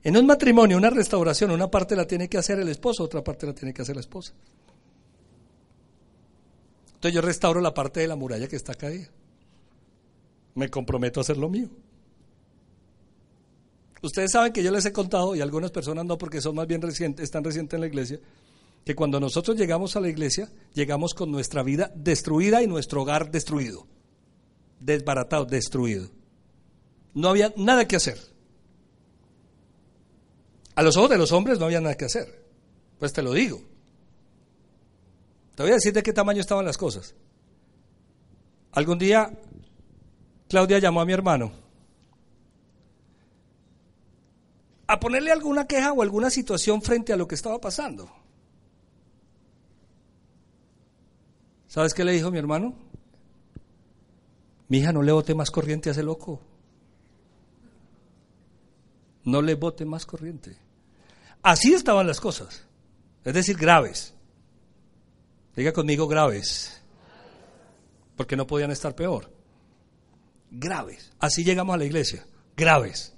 En un matrimonio, una restauración, una parte la tiene que hacer el esposo, otra parte la tiene que hacer la esposa. Entonces yo restauro la parte de la muralla que está caída. Me comprometo a hacer lo mío. Ustedes saben que yo les he contado, y algunas personas no porque son más bien recientes, están recientes en la iglesia, que cuando nosotros llegamos a la iglesia, llegamos con nuestra vida destruida y nuestro hogar destruido, desbaratado, destruido. No había nada que hacer. A los ojos de los hombres no había nada que hacer. Pues te lo digo. Te voy a decir de qué tamaño estaban las cosas. Algún día Claudia llamó a mi hermano a ponerle alguna queja o alguna situación frente a lo que estaba pasando. ¿Sabes qué le dijo mi hermano? Mi hija, no le bote más corriente a ese loco. No le bote más corriente. Así estaban las cosas. Es decir, graves. Diga conmigo graves. Porque no podían estar peor. Graves. Así llegamos a la iglesia. Graves.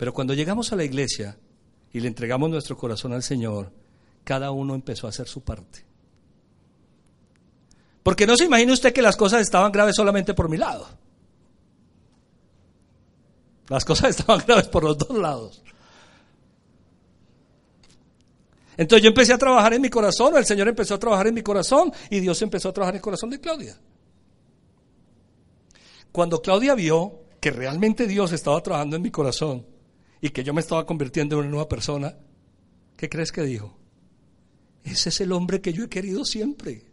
Pero cuando llegamos a la iglesia y le entregamos nuestro corazón al Señor, cada uno empezó a hacer su parte. Porque no se imagina usted que las cosas estaban graves solamente por mi lado. Las cosas estaban graves por los dos lados. Entonces yo empecé a trabajar en mi corazón, el Señor empezó a trabajar en mi corazón y Dios empezó a trabajar en el corazón de Claudia. Cuando Claudia vio que realmente Dios estaba trabajando en mi corazón y que yo me estaba convirtiendo en una nueva persona, ¿qué crees que dijo? Ese es el hombre que yo he querido siempre,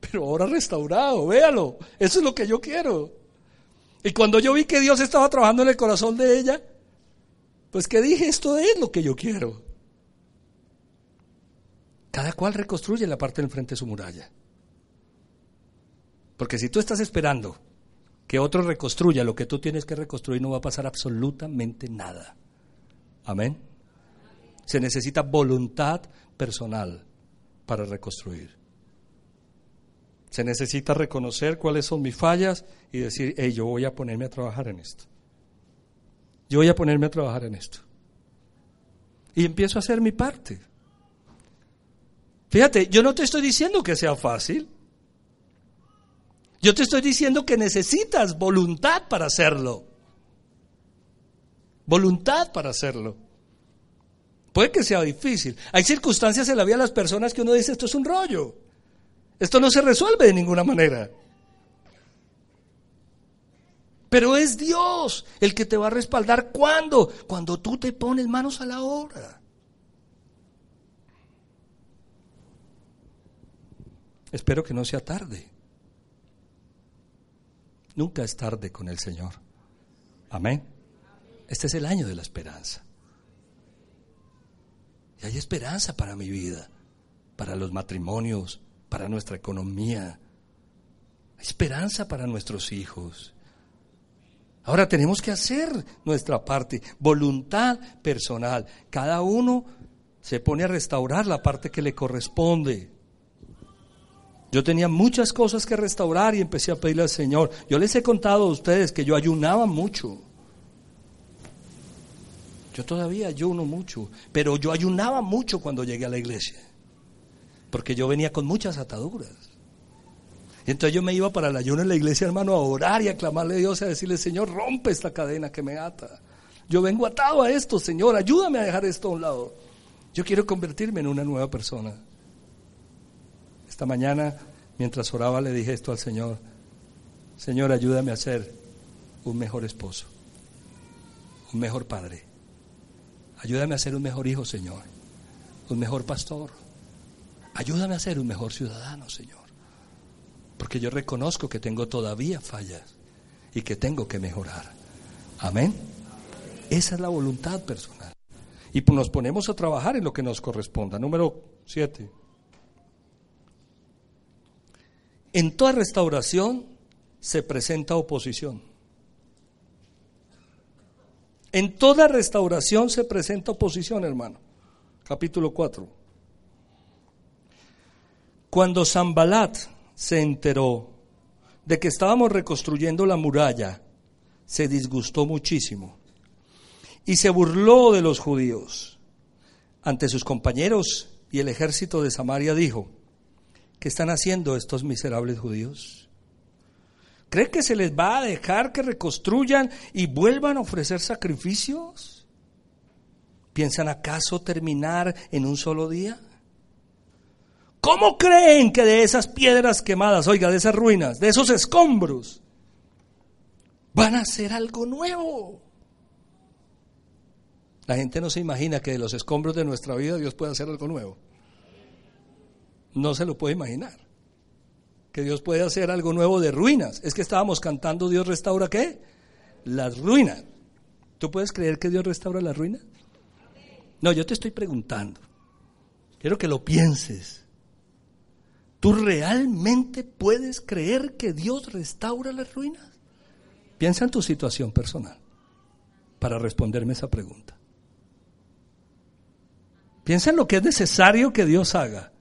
pero ahora restaurado, véalo, eso es lo que yo quiero. Y cuando yo vi que Dios estaba trabajando en el corazón de ella, pues que dije, esto es lo que yo quiero. Cada cual reconstruye la parte del frente de su muralla. Porque si tú estás esperando que otro reconstruya lo que tú tienes que reconstruir, no va a pasar absolutamente nada. Amén. Se necesita voluntad personal para reconstruir. Se necesita reconocer cuáles son mis fallas y decir, hey, yo voy a ponerme a trabajar en esto. Yo voy a ponerme a trabajar en esto. Y empiezo a hacer mi parte. Fíjate, yo no te estoy diciendo que sea fácil. Yo te estoy diciendo que necesitas voluntad para hacerlo. Voluntad para hacerlo. Puede que sea difícil. Hay circunstancias en la vida de las personas que uno dice, esto es un rollo. Esto no se resuelve de ninguna manera. Pero es Dios el que te va a respaldar. ¿Cuándo? Cuando tú te pones manos a la obra. Espero que no sea tarde. Nunca es tarde con el Señor. Amén. Este es el año de la esperanza. Y hay esperanza para mi vida, para los matrimonios, para nuestra economía. Esperanza para nuestros hijos. Ahora tenemos que hacer nuestra parte, voluntad personal. Cada uno se pone a restaurar la parte que le corresponde. Yo tenía muchas cosas que restaurar y empecé a pedirle al Señor. Yo les he contado a ustedes que yo ayunaba mucho. Yo todavía ayuno mucho, pero yo ayunaba mucho cuando llegué a la iglesia, porque yo venía con muchas ataduras. entonces yo me iba para el ayuno en la iglesia, hermano, a orar y a clamarle a Dios y a decirle, Señor, rompe esta cadena que me ata. Yo vengo atado a esto, Señor, ayúdame a dejar esto a un lado. Yo quiero convertirme en una nueva persona. Esta mañana, mientras oraba, le dije esto al Señor. Señor, ayúdame a ser un mejor esposo, un mejor padre. Ayúdame a ser un mejor hijo, Señor, un mejor pastor. Ayúdame a ser un mejor ciudadano, Señor. Porque yo reconozco que tengo todavía fallas y que tengo que mejorar. Amén. Esa es la voluntad personal. Y nos ponemos a trabajar en lo que nos corresponda. Número siete. En toda restauración se presenta oposición. En toda restauración se presenta oposición, hermano. Capítulo 4. Cuando Zambalat se enteró de que estábamos reconstruyendo la muralla, se disgustó muchísimo y se burló de los judíos. Ante sus compañeros y el ejército de Samaria dijo, ¿Qué están haciendo estos miserables judíos? ¿Cree que se les va a dejar que reconstruyan y vuelvan a ofrecer sacrificios? ¿Piensan acaso terminar en un solo día? ¿Cómo creen que de esas piedras quemadas, oiga, de esas ruinas, de esos escombros, van a hacer algo nuevo? La gente no se imagina que de los escombros de nuestra vida Dios puede hacer algo nuevo no se lo puede imaginar. Que Dios puede hacer algo nuevo de ruinas. Es que estábamos cantando Dios restaura qué? Las ruinas. ¿Tú puedes creer que Dios restaura la ruina? No, yo te estoy preguntando. Quiero que lo pienses. ¿Tú realmente puedes creer que Dios restaura las ruinas? Piensa en tu situación personal para responderme esa pregunta. Piensa en lo que es necesario que Dios haga.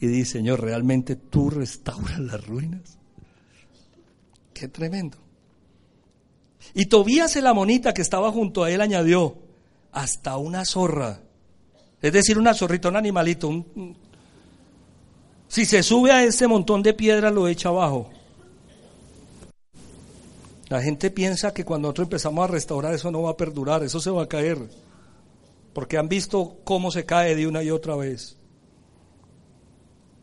Y dice, Señor, ¿realmente tú restauras las ruinas? Qué tremendo. Y Tobías el amonita que estaba junto a él añadió, hasta una zorra. Es decir, una zorrita, un animalito. si se sube a ese montón de piedras, lo echa abajo. La gente piensa que cuando nosotros empezamos a restaurar eso no va a perdurar, eso se va a caer. Porque han visto cómo se cae de una y otra vez.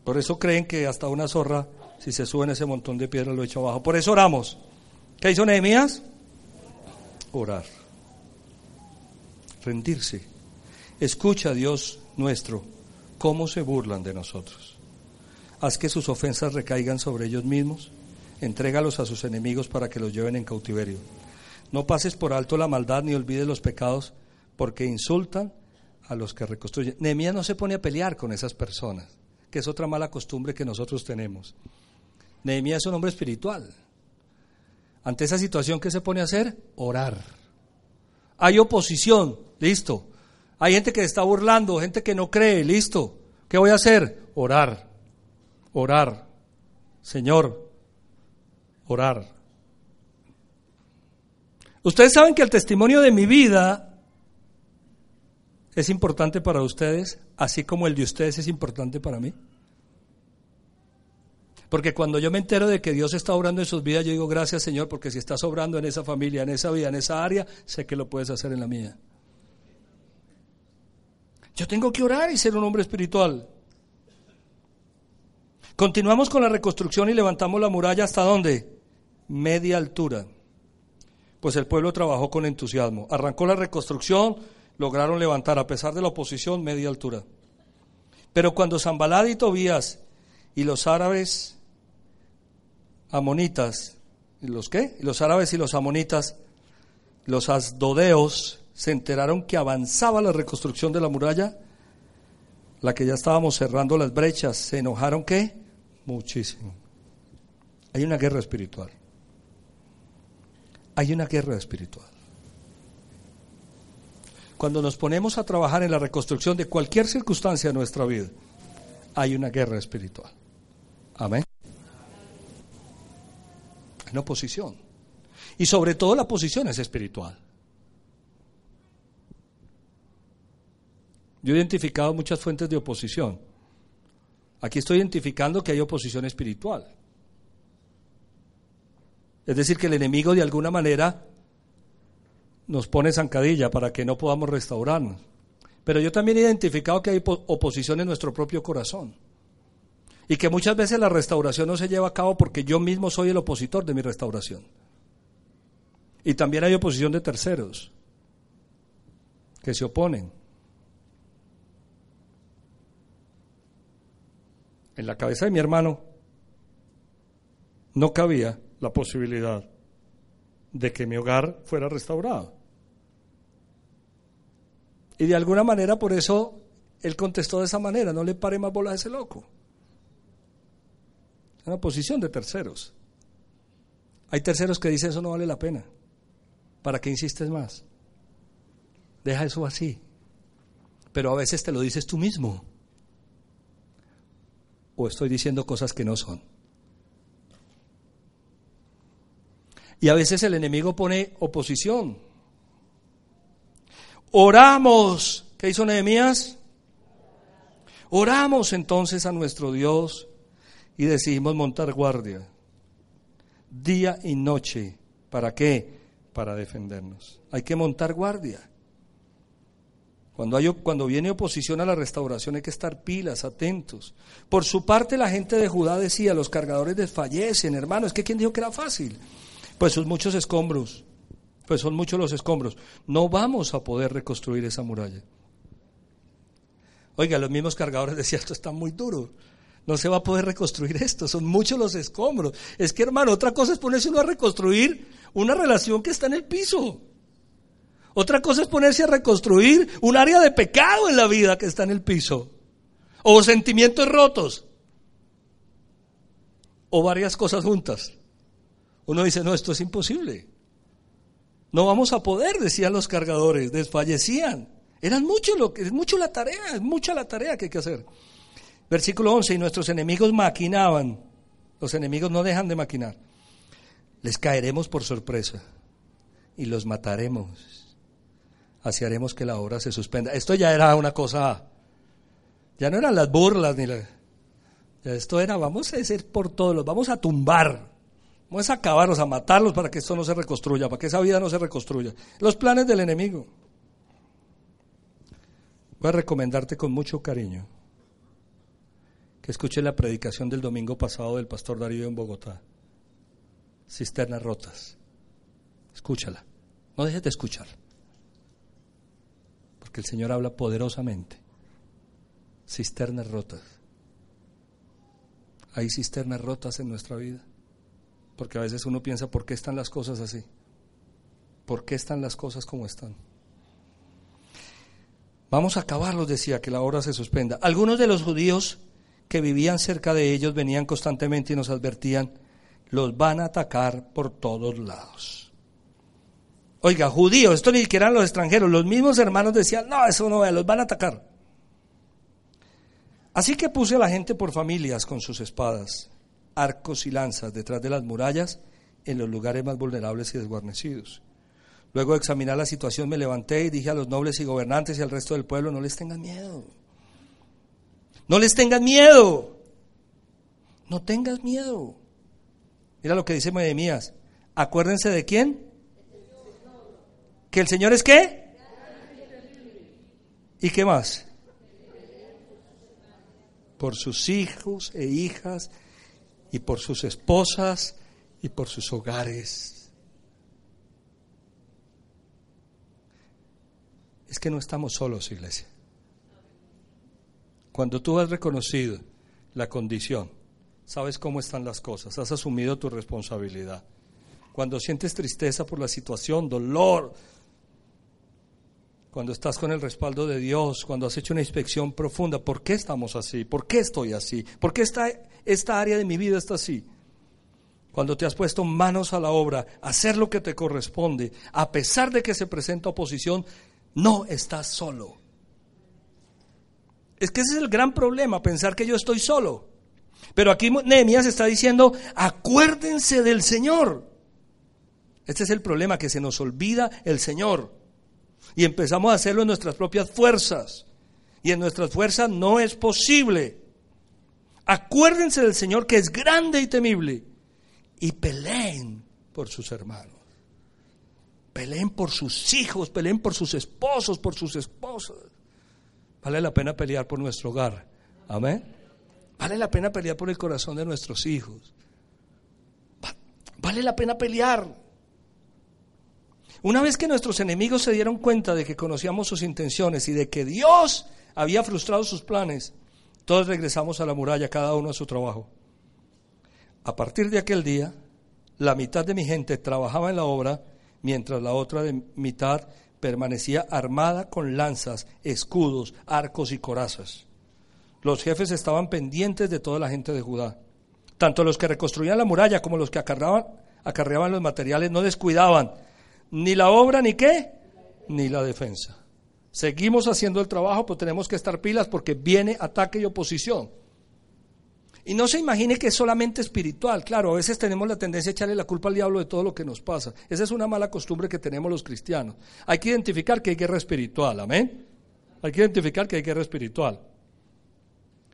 Por eso creen que hasta una zorra, si se sube en ese montón de piedras, lo echa abajo. Por eso oramos. ¿Qué hizo Nehemías? Orar. Rendirse. Escucha, Dios nuestro, cómo se burlan de nosotros. Haz que sus ofensas recaigan sobre ellos mismos entrégalos a sus enemigos para que los lleven en cautiverio. No pases por alto la maldad ni olvides los pecados, porque insultan a los que reconstruyen. Nehemías no se pone a pelear con esas personas, que es otra mala costumbre que nosotros tenemos. Nehemías es un hombre espiritual. Ante esa situación, ¿qué se pone a hacer? Orar. Hay oposición, listo. Hay gente que está burlando, gente que no cree, listo. ¿Qué voy a hacer? Orar. Orar. Señor, orar. Ustedes saben que el testimonio de mi vida es importante para ustedes, así como el de ustedes es importante para mí. Porque cuando yo me entero de que Dios está obrando en sus vidas, yo digo gracias Señor, porque si estás obrando en esa familia, en esa vida, en esa área, sé que lo puedes hacer en la mía. Yo tengo que orar y ser un hombre espiritual. Continuamos con la reconstrucción y levantamos la muralla hasta dónde? media altura. Pues el pueblo trabajó con entusiasmo. Arrancó la reconstrucción, lograron levantar, a pesar de la oposición, media altura. Pero cuando Zambalad y Tobías y los árabes amonitas, ¿y los qué? Los árabes y los amonitas, los asdodeos, se enteraron que avanzaba la reconstrucción de la muralla, la que ya estábamos cerrando las brechas, se enojaron qué? Muchísimo. Hay una guerra espiritual hay una guerra espiritual. Cuando nos ponemos a trabajar en la reconstrucción de cualquier circunstancia de nuestra vida, hay una guerra espiritual. Amén. Hay una oposición. Y sobre todo la posición es espiritual. Yo he identificado muchas fuentes de oposición. Aquí estoy identificando que hay oposición espiritual. Es decir, que el enemigo de alguna manera nos pone zancadilla para que no podamos restaurarnos. Pero yo también he identificado que hay oposición en nuestro propio corazón. Y que muchas veces la restauración no se lleva a cabo porque yo mismo soy el opositor de mi restauración. Y también hay oposición de terceros que se oponen. En la cabeza de mi hermano no cabía la posibilidad de que mi hogar fuera restaurado. Y de alguna manera por eso él contestó de esa manera, no le pare más bola a ese loco. Es una posición de terceros. Hay terceros que dicen eso no vale la pena. ¿Para qué insistes más? Deja eso así. Pero a veces te lo dices tú mismo. O estoy diciendo cosas que no son. Y a veces el enemigo pone oposición. Oramos. ¿Qué hizo Nehemías? Oramos entonces a nuestro Dios y decidimos montar guardia día y noche. ¿Para qué? Para defendernos. Hay que montar guardia. Cuando, hay, cuando viene oposición a la restauración hay que estar pilas, atentos. Por su parte la gente de Judá decía, los cargadores desfallecen, hermano, es que ¿quién dijo que era fácil? Pues son muchos escombros, pues son muchos los escombros. No vamos a poder reconstruir esa muralla. Oiga, los mismos cargadores decían, esto está muy duro. No se va a poder reconstruir esto, son muchos los escombros. Es que hermano, otra cosa es ponerse uno a reconstruir una relación que está en el piso. Otra cosa es ponerse a reconstruir un área de pecado en la vida que está en el piso. O sentimientos rotos. O varias cosas juntas. Uno dice, no, esto es imposible. No vamos a poder, decían los cargadores, desfallecían. Eran mucho lo que, es mucho la tarea, es mucha la tarea que hay que hacer. Versículo 11, y nuestros enemigos maquinaban. Los enemigos no dejan de maquinar. Les caeremos por sorpresa y los mataremos. Así haremos que la obra se suspenda. Esto ya era una cosa, ya no eran las burlas ni la... esto era, vamos a hacer por todos, los vamos a tumbar. Vamos a acabarlos, a matarlos para que esto no se reconstruya, para que esa vida no se reconstruya. Los planes del enemigo. Voy a recomendarte con mucho cariño que escuches la predicación del domingo pasado del pastor Darío en Bogotá. Cisternas rotas. Escúchala. No dejes de escuchar. Porque el Señor habla poderosamente. Cisternas rotas. Hay cisternas rotas en nuestra vida. Porque a veces uno piensa, ¿por qué están las cosas así? ¿Por qué están las cosas como están? Vamos a acabarlos, decía, que la obra se suspenda. Algunos de los judíos que vivían cerca de ellos venían constantemente y nos advertían, los van a atacar por todos lados. Oiga, judíos, esto ni siquiera eran los extranjeros, los mismos hermanos decían, no, eso no, los van a atacar. Así que puse a la gente por familias con sus espadas, arcos y lanzas detrás de las murallas en los lugares más vulnerables y desguarnecidos. Luego de examinar la situación me levanté y dije a los nobles y gobernantes y al resto del pueblo, no les tengan miedo. No les tengan miedo. No tengas miedo. Mira lo que dice Nehemías. Acuérdense de quién? ¿Que el Señor es qué? ¿Y qué más? Por sus hijos e hijas y por sus esposas y por sus hogares. Es que no estamos solos, iglesia. Cuando tú has reconocido la condición, sabes cómo están las cosas, has asumido tu responsabilidad. Cuando sientes tristeza por la situación, dolor, cuando estás con el respaldo de Dios, cuando has hecho una inspección profunda, ¿por qué estamos así? ¿Por qué estoy así? ¿Por qué esta, esta área de mi vida está así? Cuando te has puesto manos a la obra, hacer lo que te corresponde, a pesar de que se presenta oposición, no estás solo. Es que ese es el gran problema, pensar que yo estoy solo. Pero aquí Nehemías está diciendo, acuérdense del Señor. Este es el problema, que se nos olvida el Señor. Y empezamos a hacerlo en nuestras propias fuerzas. Y en nuestras fuerzas no es posible. Acuérdense del Señor que es grande y temible. Y peleen por sus hermanos. Peleen por sus hijos, peleen por sus esposos, por sus esposas. Vale la pena pelear por nuestro hogar. Amén. Vale la pena pelear por el corazón de nuestros hijos. Vale la pena pelear. Una vez que nuestros enemigos se dieron cuenta de que conocíamos sus intenciones y de que Dios había frustrado sus planes, todos regresamos a la muralla, cada uno a su trabajo. A partir de aquel día, la mitad de mi gente trabajaba en la obra, mientras la otra mitad permanecía armada con lanzas, escudos, arcos y corazas. Los jefes estaban pendientes de toda la gente de Judá. Tanto los que reconstruían la muralla como los que acarreaban los materiales no descuidaban ni la obra ni qué, ni la defensa. Seguimos haciendo el trabajo, pero tenemos que estar pilas porque viene ataque y oposición. Y no se imagine que es solamente espiritual. Claro, a veces tenemos la tendencia a echarle la culpa al diablo de todo lo que nos pasa. Esa es una mala costumbre que tenemos los cristianos. Hay que identificar que hay guerra espiritual, amén. Hay que identificar que hay guerra espiritual.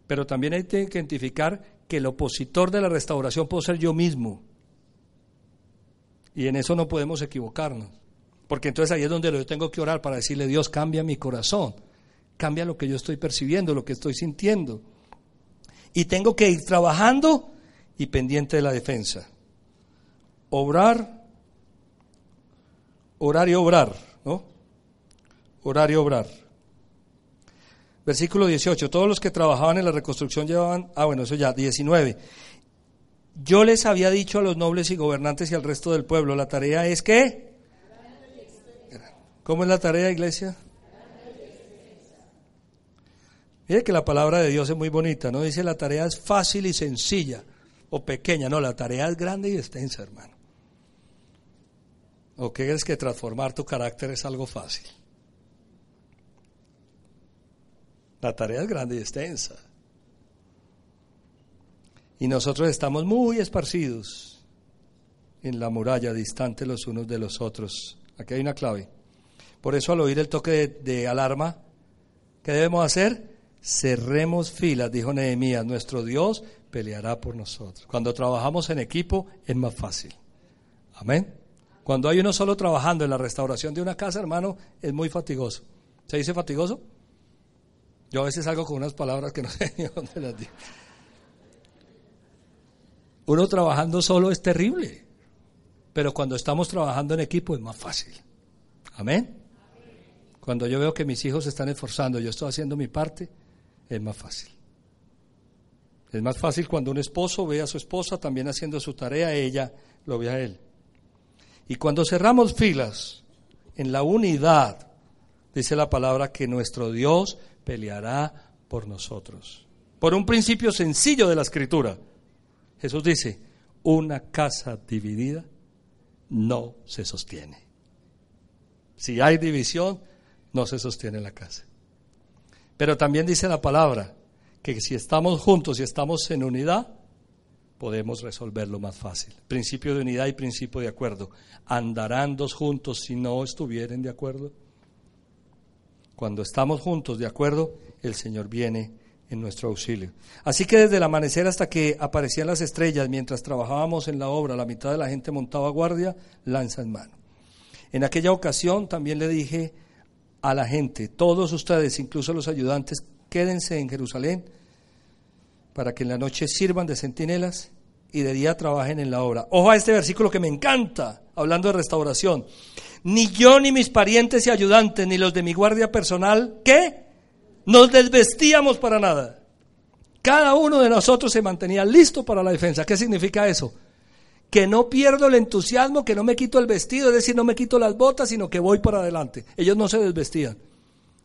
Pero también hay que identificar que el opositor de la restauración puedo ser yo mismo. Y en eso no podemos equivocarnos. Porque entonces ahí es donde yo tengo que orar para decirle, Dios, cambia mi corazón, cambia lo que yo estoy percibiendo, lo que estoy sintiendo. Y tengo que ir trabajando y pendiente de la defensa. Obrar, orar y obrar, ¿no? Orar y obrar. Versículo 18. Todos los que trabajaban en la reconstrucción llevaban, ah bueno, eso ya, 19. Yo les había dicho a los nobles y gobernantes y al resto del pueblo, la tarea es que... ¿Cómo es la tarea, iglesia? Mire que la palabra de Dios es muy bonita, no dice la tarea es fácil y sencilla o pequeña, no, la tarea es grande y extensa, hermano. ¿O crees que transformar tu carácter es algo fácil? La tarea es grande y extensa. Y nosotros estamos muy esparcidos en la muralla, distante los unos de los otros. Aquí hay una clave. Por eso al oír el toque de, de alarma, ¿qué debemos hacer? cerremos filas, dijo Nehemías, nuestro Dios peleará por nosotros. Cuando trabajamos en equipo es más fácil. Amén. Cuando hay uno solo trabajando en la restauración de una casa, hermano, es muy fatigoso. ¿Se dice fatigoso? Yo a veces salgo con unas palabras que no sé ni dónde las digo. Uno trabajando solo es terrible, pero cuando estamos trabajando en equipo es más fácil. Amén. Cuando yo veo que mis hijos se están esforzando, yo estoy haciendo mi parte, es más fácil. Es más fácil cuando un esposo ve a su esposa también haciendo su tarea, ella lo ve a él. Y cuando cerramos filas en la unidad, dice la palabra que nuestro Dios peleará por nosotros. Por un principio sencillo de la escritura, Jesús dice, una casa dividida no se sostiene. Si hay división, no se sostiene la casa. Pero también dice la palabra que si estamos juntos y estamos en unidad, podemos resolverlo más fácil. Principio de unidad y principio de acuerdo. ¿Andarán dos juntos si no estuvieren de acuerdo? Cuando estamos juntos de acuerdo, el Señor viene nuestro auxilio. Así que desde el amanecer hasta que aparecían las estrellas, mientras trabajábamos en la obra, la mitad de la gente montaba guardia, lanza en mano. En aquella ocasión también le dije a la gente, todos ustedes, incluso los ayudantes, quédense en Jerusalén para que en la noche sirvan de centinelas y de día trabajen en la obra. Ojo a este versículo que me encanta, hablando de restauración. Ni yo, ni mis parientes y ayudantes, ni los de mi guardia personal, ¿qué? Nos desvestíamos para nada. Cada uno de nosotros se mantenía listo para la defensa. ¿Qué significa eso? que no pierdo el entusiasmo, que no me quito el vestido, es decir, no me quito las botas, sino que voy para adelante. Ellos no se desvestían.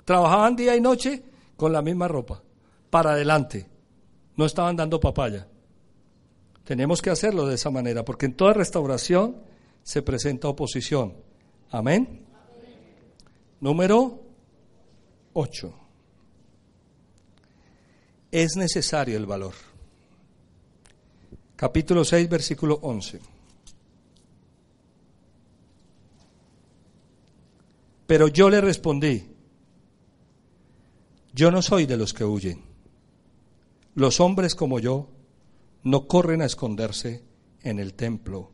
Trabajaban día y noche con la misma ropa, para adelante. No estaban dando papaya. Tenemos que hacerlo de esa manera, porque en toda restauración se presenta oposición. Amén. Número 8. Es necesario el valor capítulo 6, versículo 11. Pero yo le respondí, yo no soy de los que huyen. Los hombres como yo no corren a esconderse en el templo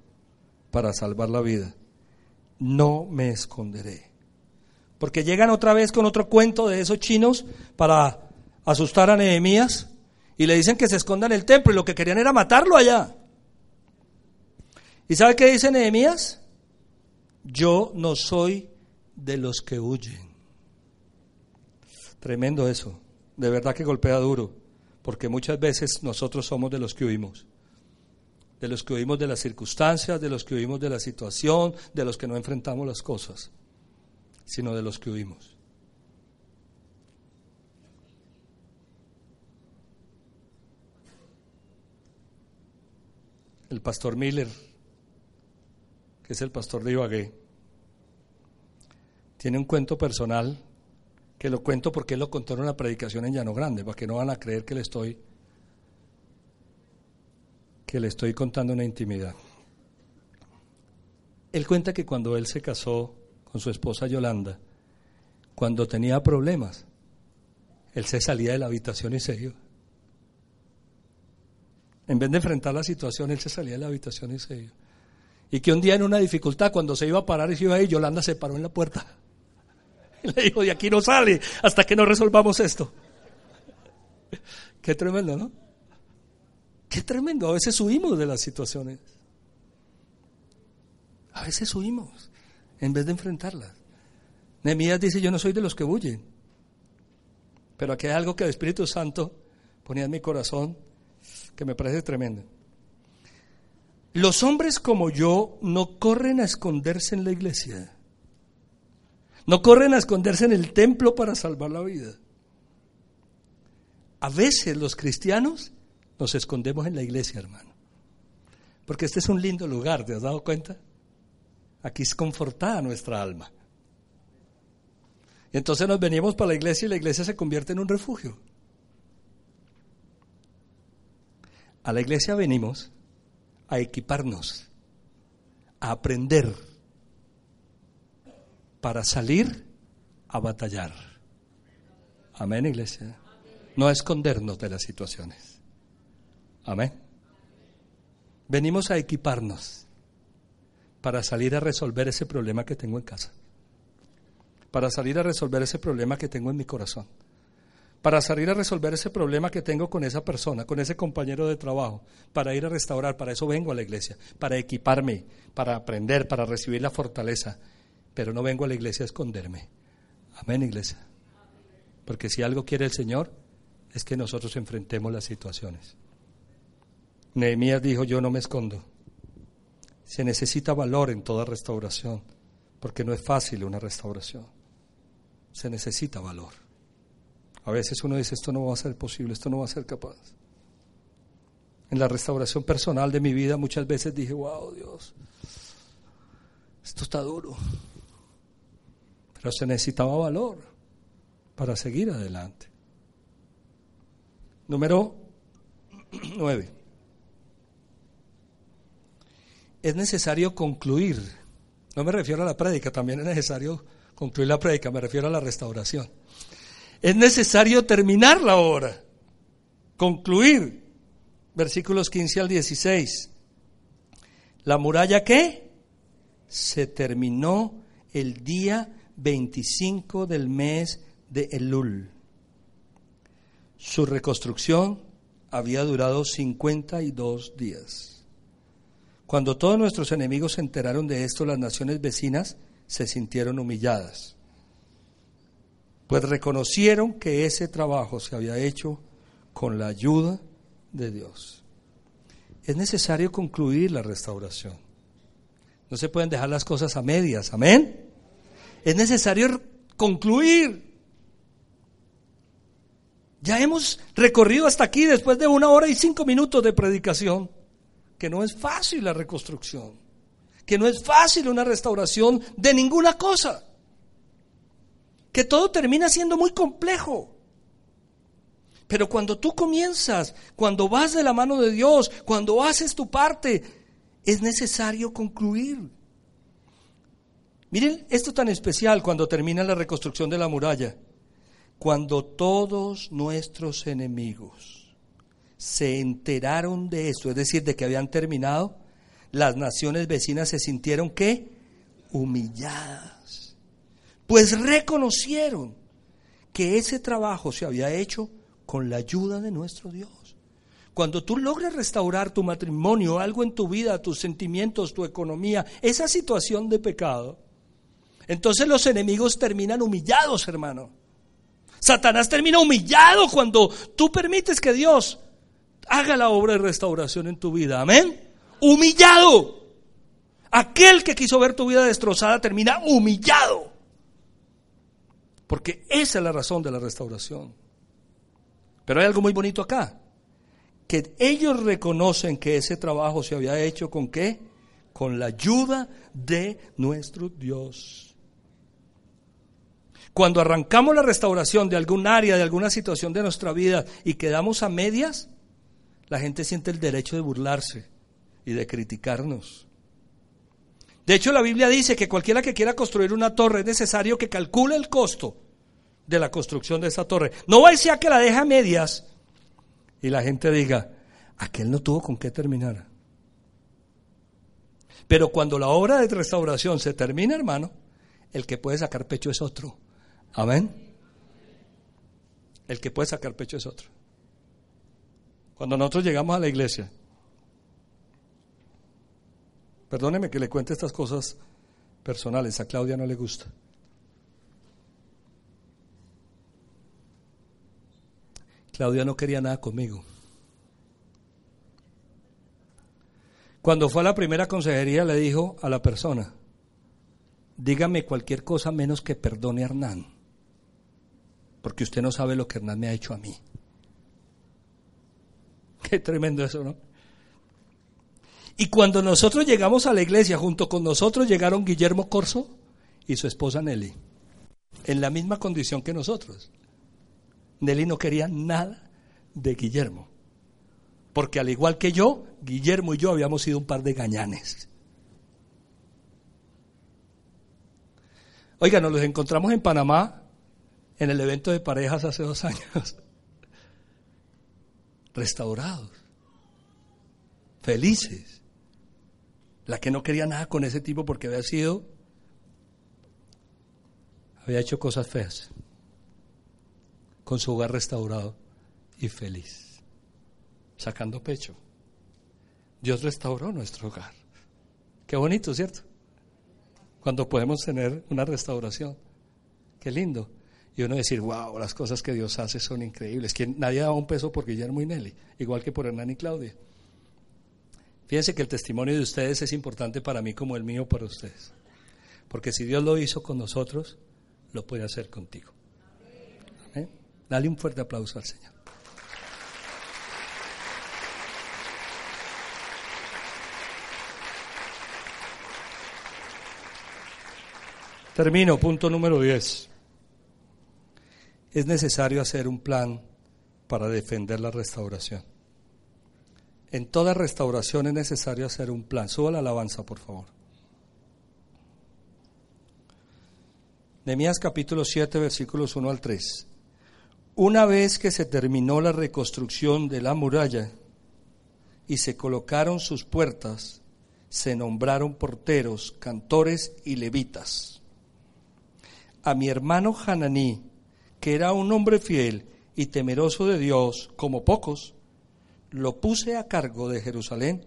para salvar la vida. No me esconderé. Porque llegan otra vez con otro cuento de esos chinos para asustar a Nehemías y le dicen que se esconda en el templo y lo que querían era matarlo allá. ¿Y sabe qué dice Nehemías? Yo no soy de los que huyen. Tremendo eso. De verdad que golpea duro, porque muchas veces nosotros somos de los que huimos. De los que huimos de las circunstancias, de los que huimos de la situación, de los que no enfrentamos las cosas, sino de los que huimos. El pastor Miller, que es el pastor de Ibagué, tiene un cuento personal que lo cuento porque él lo contó en una predicación en Llano Grande, para que no van a creer que le estoy que le estoy contando una intimidad. Él cuenta que cuando él se casó con su esposa Yolanda, cuando tenía problemas, él se salía de la habitación y se iba. En vez de enfrentar la situación, él se salía de la habitación y se iba. Y que un día en una dificultad, cuando se iba a parar y se iba a ir, Yolanda se paró en la puerta. Y le dijo, de aquí no sale hasta que no resolvamos esto. Qué tremendo, ¿no? Qué tremendo. A veces huimos de las situaciones. A veces huimos en vez de enfrentarlas. Nehemías dice, yo no soy de los que huyen. Pero aquí hay algo que el Espíritu Santo ponía en mi corazón que me parece tremendo. Los hombres como yo no corren a esconderse en la iglesia. No corren a esconderse en el templo para salvar la vida. A veces los cristianos nos escondemos en la iglesia, hermano. Porque este es un lindo lugar, ¿te has dado cuenta? Aquí es confortada nuestra alma. Y entonces nos venimos para la iglesia y la iglesia se convierte en un refugio. A la iglesia venimos a equiparnos, a aprender, para salir a batallar. Amén, iglesia. No a escondernos de las situaciones. Amén. Venimos a equiparnos para salir a resolver ese problema que tengo en casa, para salir a resolver ese problema que tengo en mi corazón, para salir a resolver ese problema que tengo con esa persona, con ese compañero de trabajo, para ir a restaurar, para eso vengo a la iglesia, para equiparme, para aprender, para recibir la fortaleza, pero no vengo a la iglesia a esconderme. Amén, iglesia. Porque si algo quiere el Señor, es que nosotros enfrentemos las situaciones. Nehemías dijo, yo no me escondo. Se necesita valor en toda restauración, porque no es fácil una restauración. Se necesita valor. A veces uno dice, esto no va a ser posible, esto no va a ser capaz. En la restauración personal de mi vida muchas veces dije, wow, Dios, esto está duro. Pero se necesitaba valor para seguir adelante. Número nueve. es necesario concluir. No me refiero a la prédica, también es necesario concluir la prédica, me refiero a la restauración. Es necesario terminar la obra, concluir. Versículos 15 al 16. ¿La muralla qué? Se terminó el día 25 del mes de Elul. Su reconstrucción había durado 52 días. Cuando todos nuestros enemigos se enteraron de esto, las naciones vecinas se sintieron humilladas, pues reconocieron que ese trabajo se había hecho con la ayuda de Dios. Es necesario concluir la restauración. No se pueden dejar las cosas a medias, amén. Es necesario concluir. Ya hemos recorrido hasta aquí después de una hora y cinco minutos de predicación que no es fácil la reconstrucción, que no es fácil una restauración de ninguna cosa, que todo termina siendo muy complejo. Pero cuando tú comienzas, cuando vas de la mano de Dios, cuando haces tu parte, es necesario concluir. Miren esto tan especial cuando termina la reconstrucción de la muralla. Cuando todos nuestros enemigos se enteraron de esto, es decir, de que habían terminado, las naciones vecinas se sintieron que humilladas, pues reconocieron que ese trabajo se había hecho con la ayuda de nuestro Dios. Cuando tú logres restaurar tu matrimonio, algo en tu vida, tus sentimientos, tu economía, esa situación de pecado, entonces los enemigos terminan humillados, hermano. Satanás termina humillado cuando tú permites que Dios haga la obra de restauración en tu vida. Amén. Humillado. Aquel que quiso ver tu vida destrozada termina humillado. Porque esa es la razón de la restauración. Pero hay algo muy bonito acá. Que ellos reconocen que ese trabajo se había hecho con qué? Con la ayuda de nuestro Dios. Cuando arrancamos la restauración de algún área, de alguna situación de nuestra vida y quedamos a medias, la gente siente el derecho de burlarse y de criticarnos. De hecho, la Biblia dice que cualquiera que quiera construir una torre es necesario que calcule el costo de la construcción de esa torre. No va a decir que la deja a medias y la gente diga, aquel no tuvo con qué terminar. Pero cuando la obra de restauración se termina, hermano, el que puede sacar pecho es otro. Amén. El que puede sacar pecho es otro. Cuando nosotros llegamos a la iglesia, perdóneme que le cuente estas cosas personales, a Claudia no le gusta. Claudia no quería nada conmigo. Cuando fue a la primera consejería le dijo a la persona, dígame cualquier cosa menos que perdone a Hernán, porque usted no sabe lo que Hernán me ha hecho a mí. Qué tremendo eso, ¿no? Y cuando nosotros llegamos a la iglesia, junto con nosotros llegaron Guillermo Corso y su esposa Nelly, en la misma condición que nosotros. Nelly no quería nada de Guillermo. Porque al igual que yo, Guillermo y yo habíamos sido un par de gañanes. Oiga, nos los encontramos en Panamá en el evento de parejas hace dos años. Restaurados. Felices. La que no quería nada con ese tipo porque había sido, había hecho cosas feas con su hogar restaurado y feliz, sacando pecho. Dios restauró nuestro hogar. Qué bonito, ¿cierto? Cuando podemos tener una restauración. Qué lindo. Y uno decir, wow, las cosas que Dios hace son increíbles. Nadie da un peso por Guillermo y Nelly, igual que por Hernán y Claudia. Fíjense que el testimonio de ustedes es importante para mí como el mío para ustedes. Porque si Dios lo hizo con nosotros, lo puede hacer contigo. Dale un fuerte aplauso al Señor. Termino, punto número 10. Es necesario hacer un plan para defender la restauración. En toda restauración es necesario hacer un plan. Suba la alabanza, por favor. Nehemías capítulo 7, versículos 1 al 3. Una vez que se terminó la reconstrucción de la muralla y se colocaron sus puertas, se nombraron porteros, cantores y levitas. A mi hermano Hananí, que era un hombre fiel y temeroso de Dios, como pocos, lo puse a cargo de Jerusalén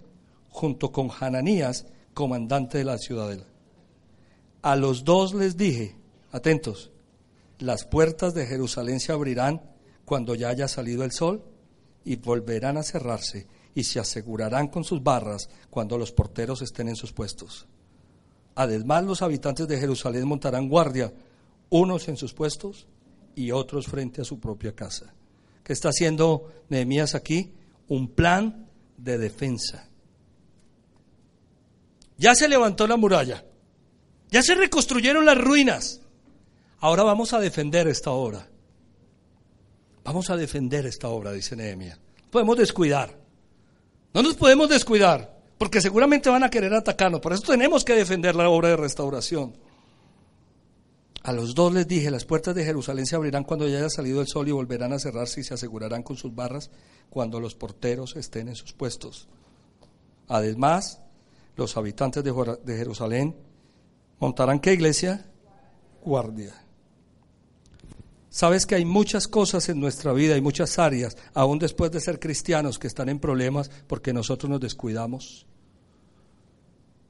junto con Hananías, comandante de la ciudadela. A los dos les dije, atentos, las puertas de Jerusalén se abrirán cuando ya haya salido el sol y volverán a cerrarse y se asegurarán con sus barras cuando los porteros estén en sus puestos. Además, los habitantes de Jerusalén montarán guardia, unos en sus puestos y otros frente a su propia casa. ¿Qué está haciendo Nehemías aquí? Un plan de defensa. Ya se levantó la muralla, ya se reconstruyeron las ruinas, Ahora vamos a defender esta obra. Vamos a defender esta obra, dice Nehemia. Podemos descuidar. No nos podemos descuidar, porque seguramente van a querer atacarnos. Por eso tenemos que defender la obra de restauración. A los dos les dije, las puertas de Jerusalén se abrirán cuando ya haya salido el sol y volverán a cerrarse y se asegurarán con sus barras cuando los porteros estén en sus puestos. Además, los habitantes de Jerusalén montarán qué iglesia? Guardia. Sabes que hay muchas cosas en nuestra vida, hay muchas áreas, aún después de ser cristianos, que están en problemas porque nosotros nos descuidamos,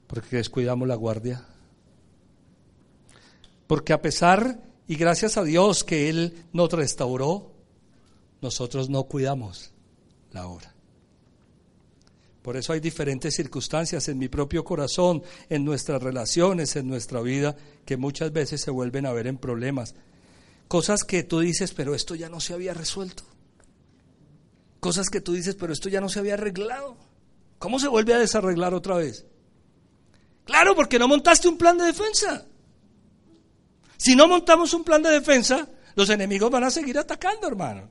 porque descuidamos la guardia. Porque a pesar y gracias a Dios que Él nos restauró, nosotros no cuidamos la obra. Por eso hay diferentes circunstancias en mi propio corazón, en nuestras relaciones, en nuestra vida, que muchas veces se vuelven a ver en problemas Cosas que tú dices, pero esto ya no se había resuelto. Cosas que tú dices, pero esto ya no se había arreglado. ¿Cómo se vuelve a desarreglar otra vez? Claro, porque no montaste un plan de defensa. Si no montamos un plan de defensa, los enemigos van a seguir atacando, hermano.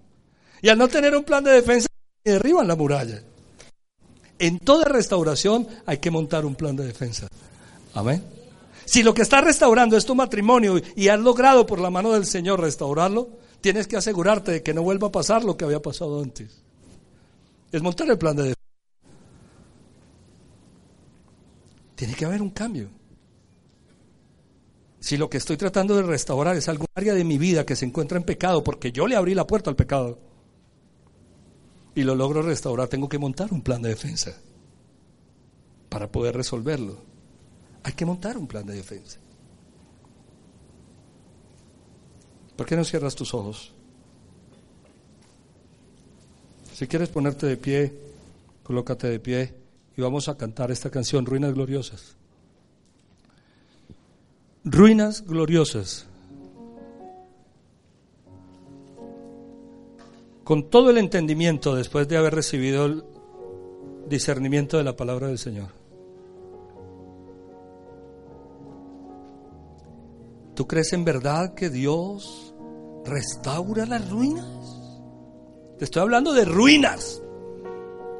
Y al no tener un plan de defensa, derriban la muralla. En toda restauración hay que montar un plan de defensa. Amén. Si lo que está restaurando es tu matrimonio y has logrado por la mano del Señor restaurarlo, tienes que asegurarte de que no vuelva a pasar lo que había pasado antes. Es montar el plan de defensa. Tiene que haber un cambio. Si lo que estoy tratando de restaurar es algún área de mi vida que se encuentra en pecado, porque yo le abrí la puerta al pecado y lo logro restaurar, tengo que montar un plan de defensa para poder resolverlo. Hay que montar un plan de defensa. ¿Por qué no cierras tus ojos? Si quieres ponerte de pie, colócate de pie y vamos a cantar esta canción, Ruinas Gloriosas. Ruinas Gloriosas. Con todo el entendimiento después de haber recibido el discernimiento de la palabra del Señor. ¿Tú crees en verdad que Dios restaura las ruinas? Te estoy hablando de ruinas.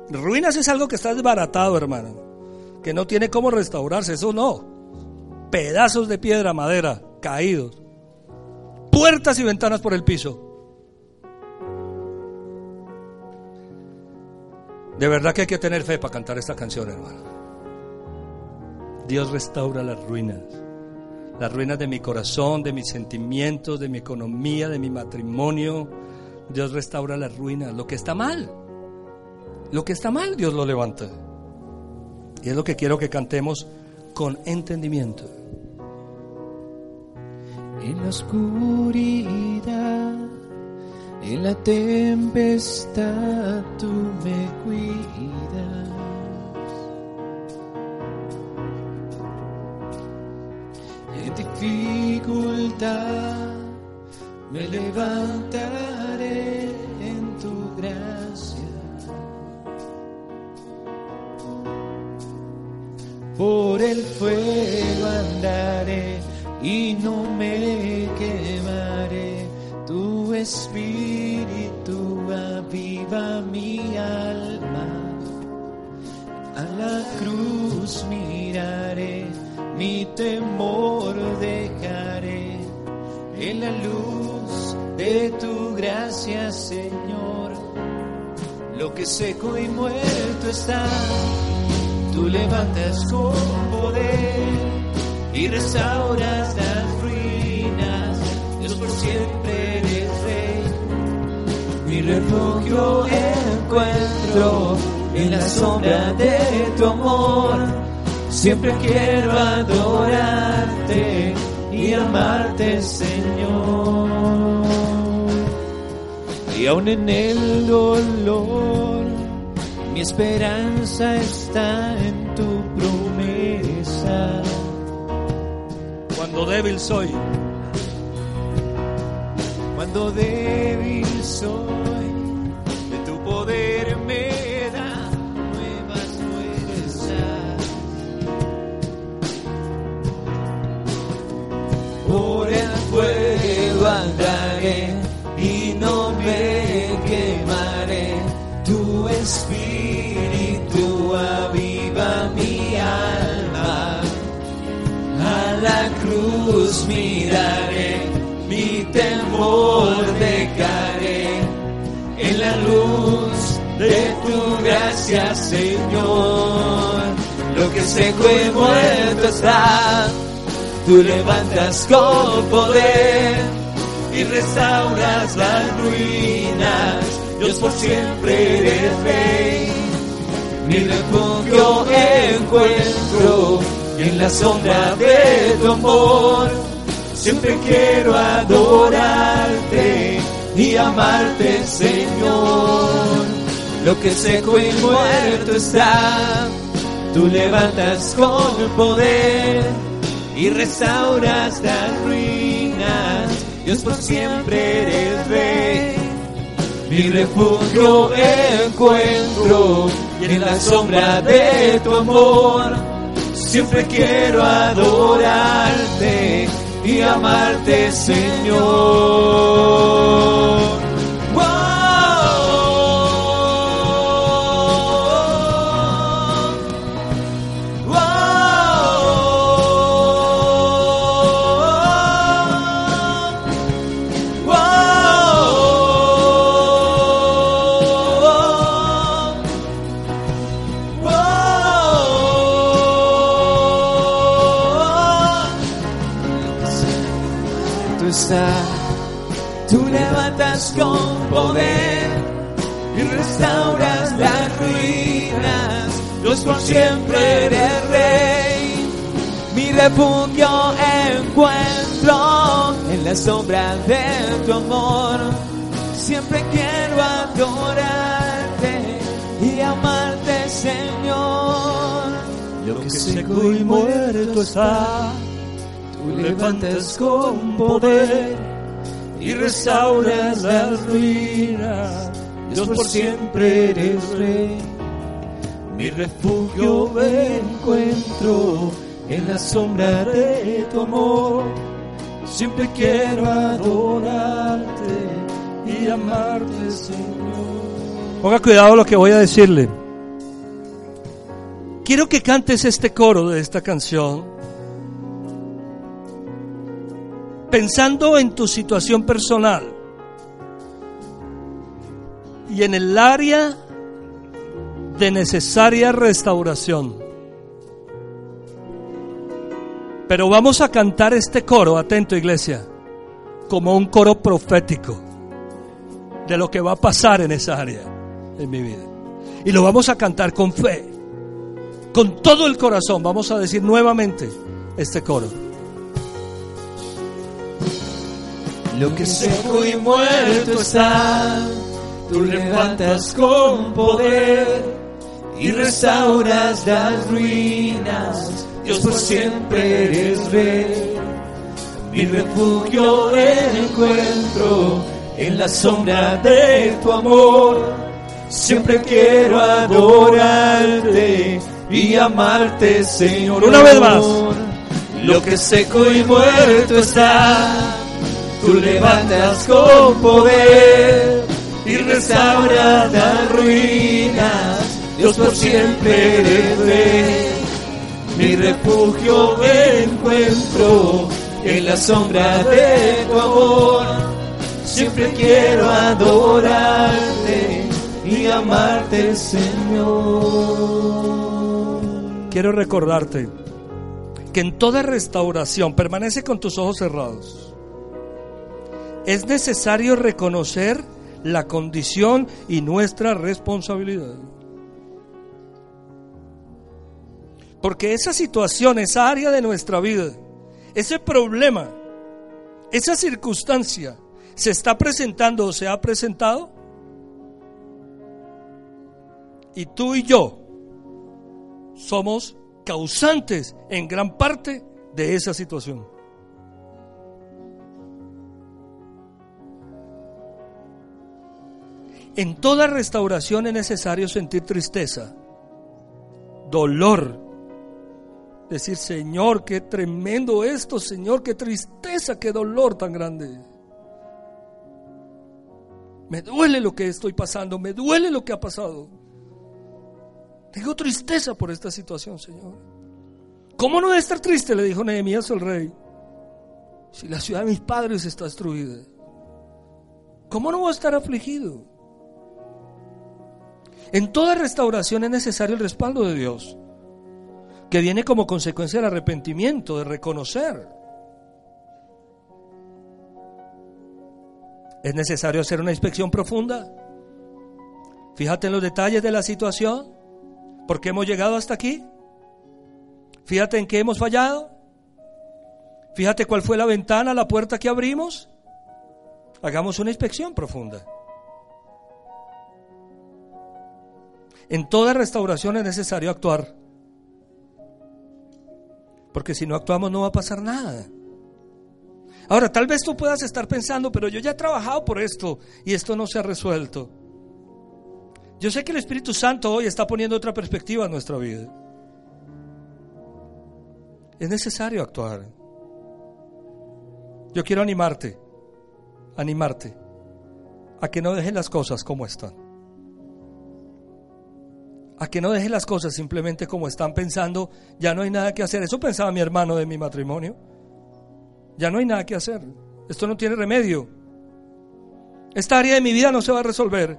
Ruinas es algo que está desbaratado, hermano. Que no tiene cómo restaurarse. Eso no. Pedazos de piedra, madera, caídos. Puertas y ventanas por el piso. De verdad que hay que tener fe para cantar esta canción, hermano. Dios restaura las ruinas las ruinas de mi corazón, de mis sentimientos, de mi economía, de mi matrimonio. Dios restaura las ruinas, lo que está mal. Lo que está mal, Dios lo levanta. Y es lo que quiero que cantemos con entendimiento. En la oscuridad, en la tempestad, tú me cuidas. dificultad me levantaré en tu gracia. Por el fuego andaré y no me quemaré. Tu espíritu aviva mi alma. A la cruz miraré mi temor dejaré en la luz de tu gracia, Señor. Lo que seco y muerto está, tú levantas con poder y restauras las ruinas. Dios por siempre eres rey. Mi refugio encuentro en la sombra de tu amor Siempre quiero adorarte y amarte, Señor. Y aún en el dolor, mi esperanza está en Cuando débil soy, cuando débil soy, tu gracia, Señor. Lo que seco y muerto está Tú levantas con poder y restauras las ruinas. Dios por siempre eres rey. Mi refugio encuentro en la sombra de tu amor. Siempre quiero adorarte y amarte, Señor. Lo que seco y muerto está, tú levantas con poder y restauras las ruinas. Dios por siempre eres rey. Mi refugio encuentro y en la sombra de tu amor. Siempre quiero adorarte y amarte, Señor. Tú levantas con poder y restauras las ruinas. Dios por siempre eres rey. Mi refugio encuentro en la sombra de tu amor. Siempre quiero adorar y amarte, Señor. Lo que seco y muerto está, levantas con poder y restauras las ruinas. Dios por siempre eres rey. Mi refugio encuentro en la sombra de tu amor. Siempre quiero adorarte y amarte, Señor. Ponga cuidado lo que voy a decirle. Quiero que cantes este coro de esta canción. Pensando en tu situación personal y en el área de necesaria restauración. Pero vamos a cantar este coro, atento iglesia, como un coro profético de lo que va a pasar en esa área en mi vida. Y lo vamos a cantar con fe, con todo el corazón. Vamos a decir nuevamente este coro. Lo que seco y muerto está, tú levantas con poder y restauras las ruinas. Dios por siempre eres rey. Mi refugio encuentro en la sombra de tu amor. Siempre quiero adorarte y amarte, Señor. Una vez más. Lo que seco y muerto está, tú levantas con poder y restauras las ruinas. Dios por siempre eres. Mi refugio encuentro en la sombra de tu amor. Siempre quiero adorarte y amarte, Señor. Quiero recordarte que en toda restauración permanece con tus ojos cerrados. Es necesario reconocer la condición y nuestra responsabilidad. Porque esa situación, esa área de nuestra vida, ese problema, esa circunstancia, se está presentando o se ha presentado. Y tú y yo somos causantes en gran parte de esa situación. En toda restauración es necesario sentir tristeza, dolor, decir, Señor, qué tremendo esto, Señor, qué tristeza, qué dolor tan grande. Me duele lo que estoy pasando, me duele lo que ha pasado. Tengo tristeza por esta situación, Señor. ¿Cómo no debe estar triste? Le dijo Nehemías al rey. Si la ciudad de mis padres está destruida. ¿Cómo no voy a estar afligido? En toda restauración es necesario el respaldo de Dios que viene como consecuencia del arrepentimiento, de reconocer. Es necesario hacer una inspección profunda. Fíjate en los detalles de la situación. ¿Por qué hemos llegado hasta aquí? Fíjate en qué hemos fallado. Fíjate cuál fue la ventana, la puerta que abrimos. Hagamos una inspección profunda. En toda restauración es necesario actuar porque si no actuamos no va a pasar nada. Ahora, tal vez tú puedas estar pensando, pero yo ya he trabajado por esto y esto no se ha resuelto. Yo sé que el Espíritu Santo hoy está poniendo otra perspectiva en nuestra vida. Es necesario actuar. Yo quiero animarte, animarte a que no dejes las cosas como están a que no deje las cosas simplemente como están pensando, ya no hay nada que hacer. Eso pensaba mi hermano de mi matrimonio. Ya no hay nada que hacer. Esto no tiene remedio. Esta área de mi vida no se va a resolver.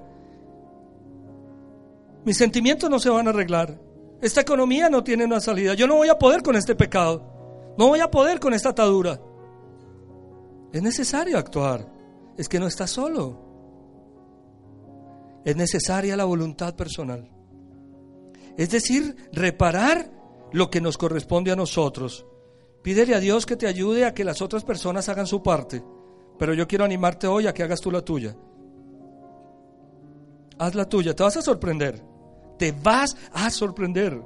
Mis sentimientos no se van a arreglar. Esta economía no tiene una salida. Yo no voy a poder con este pecado. No voy a poder con esta atadura. Es necesario actuar. Es que no estás solo. Es necesaria la voluntad personal. Es decir, reparar lo que nos corresponde a nosotros. Pídele a Dios que te ayude a que las otras personas hagan su parte, pero yo quiero animarte hoy a que hagas tú la tuya. Haz la tuya, te vas a sorprender. Te vas a sorprender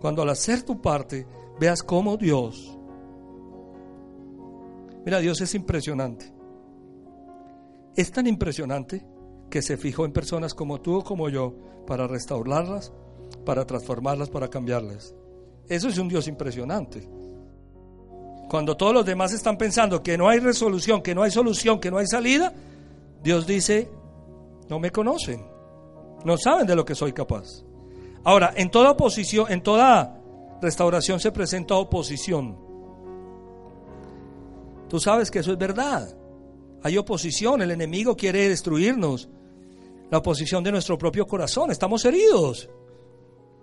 cuando al hacer tu parte veas cómo Dios, mira, Dios es impresionante. Es tan impresionante que se fijó en personas como tú o como yo para restaurarlas, para transformarlas, para cambiarlas. Eso es un Dios impresionante. Cuando todos los demás están pensando que no hay resolución, que no hay solución, que no hay salida, Dios dice, no me conocen, no saben de lo que soy capaz. Ahora, en toda oposición, en toda restauración se presenta oposición. Tú sabes que eso es verdad. Hay oposición, el enemigo quiere destruirnos. La oposición de nuestro propio corazón, estamos heridos.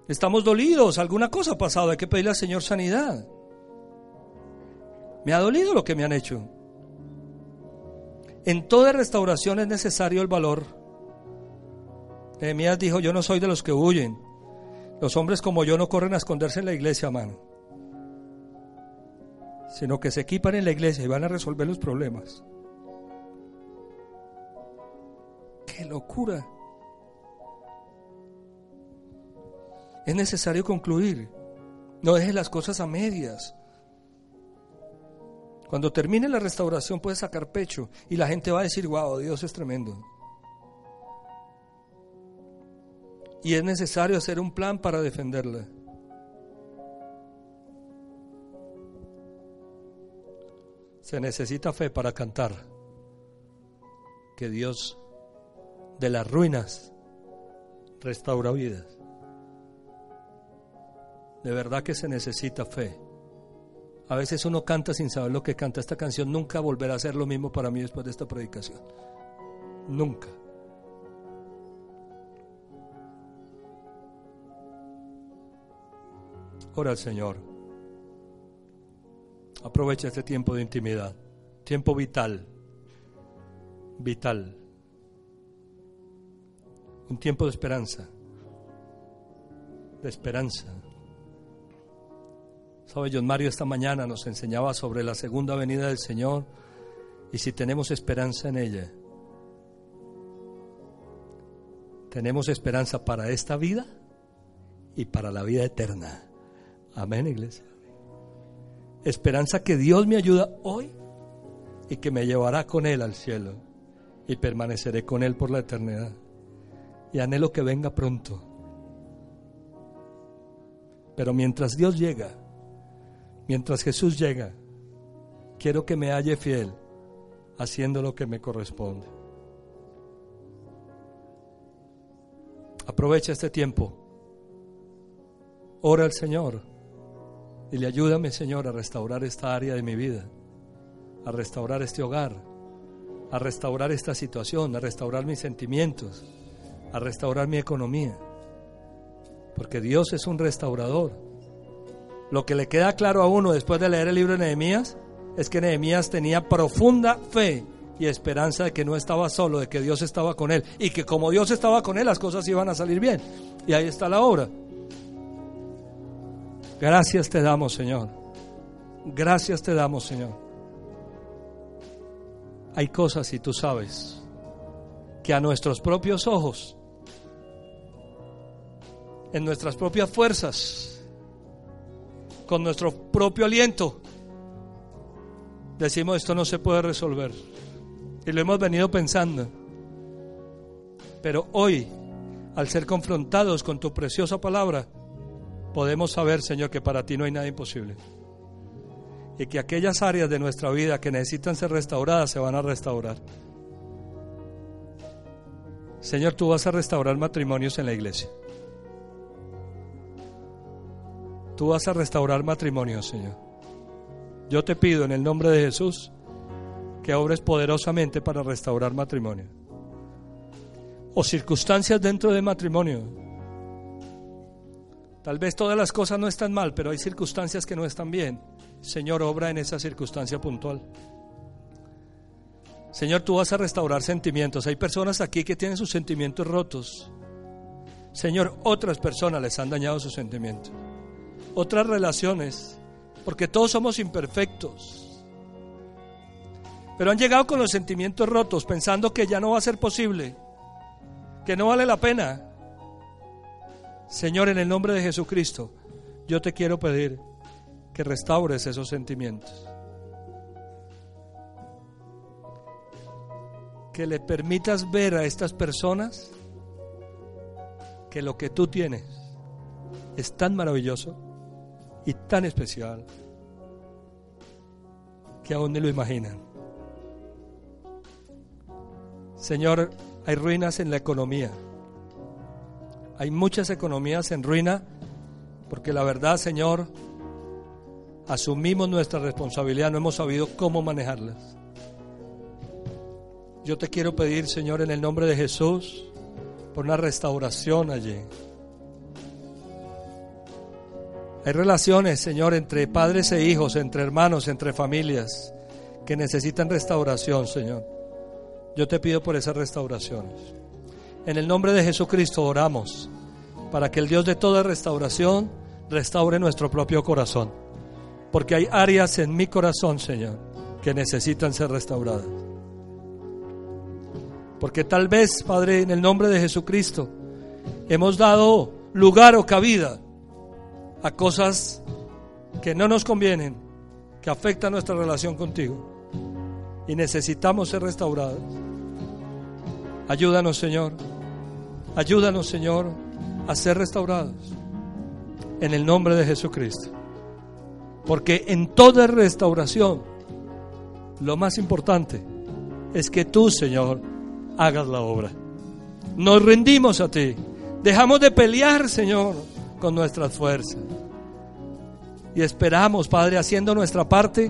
Estamos dolidos, alguna cosa ha pasado, hay que pedirle al Señor sanidad. Me ha dolido lo que me han hecho. En toda restauración es necesario el valor. Nehemías dijo, yo no soy de los que huyen. Los hombres como yo no corren a esconderse en la iglesia, mano. Sino que se equipan en la iglesia y van a resolver los problemas. ¡Qué locura! Es necesario concluir. No dejes las cosas a medias. Cuando termine la restauración puedes sacar pecho y la gente va a decir, wow, Dios es tremendo. Y es necesario hacer un plan para defenderla. Se necesita fe para cantar que Dios de las ruinas restaura vidas. De verdad que se necesita fe. A veces uno canta sin saber lo que canta. Esta canción nunca volverá a ser lo mismo para mí después de esta predicación. Nunca. Ora al Señor. Aprovecha este tiempo de intimidad. Tiempo vital. Vital. Un tiempo de esperanza. De esperanza. Sabe, John Mario esta mañana nos enseñaba sobre la segunda venida del Señor y si tenemos esperanza en ella. Tenemos esperanza para esta vida y para la vida eterna. Amén, iglesia. Esperanza que Dios me ayuda hoy y que me llevará con Él al cielo y permaneceré con Él por la eternidad. Y anhelo que venga pronto. Pero mientras Dios llega, mientras Jesús llega, quiero que me halle fiel haciendo lo que me corresponde. Aprovecha este tiempo. Ora al Señor y le ayúdame, Señor, a restaurar esta área de mi vida, a restaurar este hogar, a restaurar esta situación, a restaurar mis sentimientos, a restaurar mi economía. Porque Dios es un restaurador. Lo que le queda claro a uno después de leer el libro de Nehemías es que Nehemías tenía profunda fe y esperanza de que no estaba solo, de que Dios estaba con él y que como Dios estaba con él las cosas iban a salir bien. Y ahí está la obra. Gracias te damos, Señor. Gracias te damos, Señor. Hay cosas, y tú sabes, que a nuestros propios ojos, en nuestras propias fuerzas, con nuestro propio aliento, decimos esto no se puede resolver. Y lo hemos venido pensando. Pero hoy, al ser confrontados con tu preciosa palabra, podemos saber, Señor, que para ti no hay nada imposible. Y que aquellas áreas de nuestra vida que necesitan ser restauradas se van a restaurar. Señor, tú vas a restaurar matrimonios en la iglesia. Tú vas a restaurar matrimonios, Señor. Yo te pido en el nombre de Jesús que obres poderosamente para restaurar matrimonio. O circunstancias dentro de matrimonio. Tal vez todas las cosas no están mal, pero hay circunstancias que no están bien. Señor, obra en esa circunstancia puntual. Señor, tú vas a restaurar sentimientos. Hay personas aquí que tienen sus sentimientos rotos. Señor, otras personas les han dañado sus sentimientos otras relaciones, porque todos somos imperfectos. Pero han llegado con los sentimientos rotos, pensando que ya no va a ser posible, que no vale la pena. Señor, en el nombre de Jesucristo, yo te quiero pedir que restaures esos sentimientos. Que le permitas ver a estas personas que lo que tú tienes es tan maravilloso y tan especial que aún ni lo imaginan. Señor, hay ruinas en la economía. Hay muchas economías en ruina porque la verdad, Señor, asumimos nuestra responsabilidad, no hemos sabido cómo manejarlas. Yo te quiero pedir, Señor, en el nombre de Jesús, por una restauración allí. Hay relaciones, Señor, entre padres e hijos, entre hermanos, entre familias, que necesitan restauración, Señor. Yo te pido por esas restauraciones. En el nombre de Jesucristo oramos para que el Dios de toda restauración restaure nuestro propio corazón. Porque hay áreas en mi corazón, Señor, que necesitan ser restauradas. Porque tal vez, Padre, en el nombre de Jesucristo, hemos dado lugar o cabida a cosas que no nos convienen, que afectan nuestra relación contigo. Y necesitamos ser restaurados. Ayúdanos, Señor. Ayúdanos, Señor, a ser restaurados. En el nombre de Jesucristo. Porque en toda restauración, lo más importante es que tú, Señor, hagas la obra. Nos rendimos a ti. Dejamos de pelear, Señor, con nuestras fuerzas. Y esperamos, Padre, haciendo nuestra parte,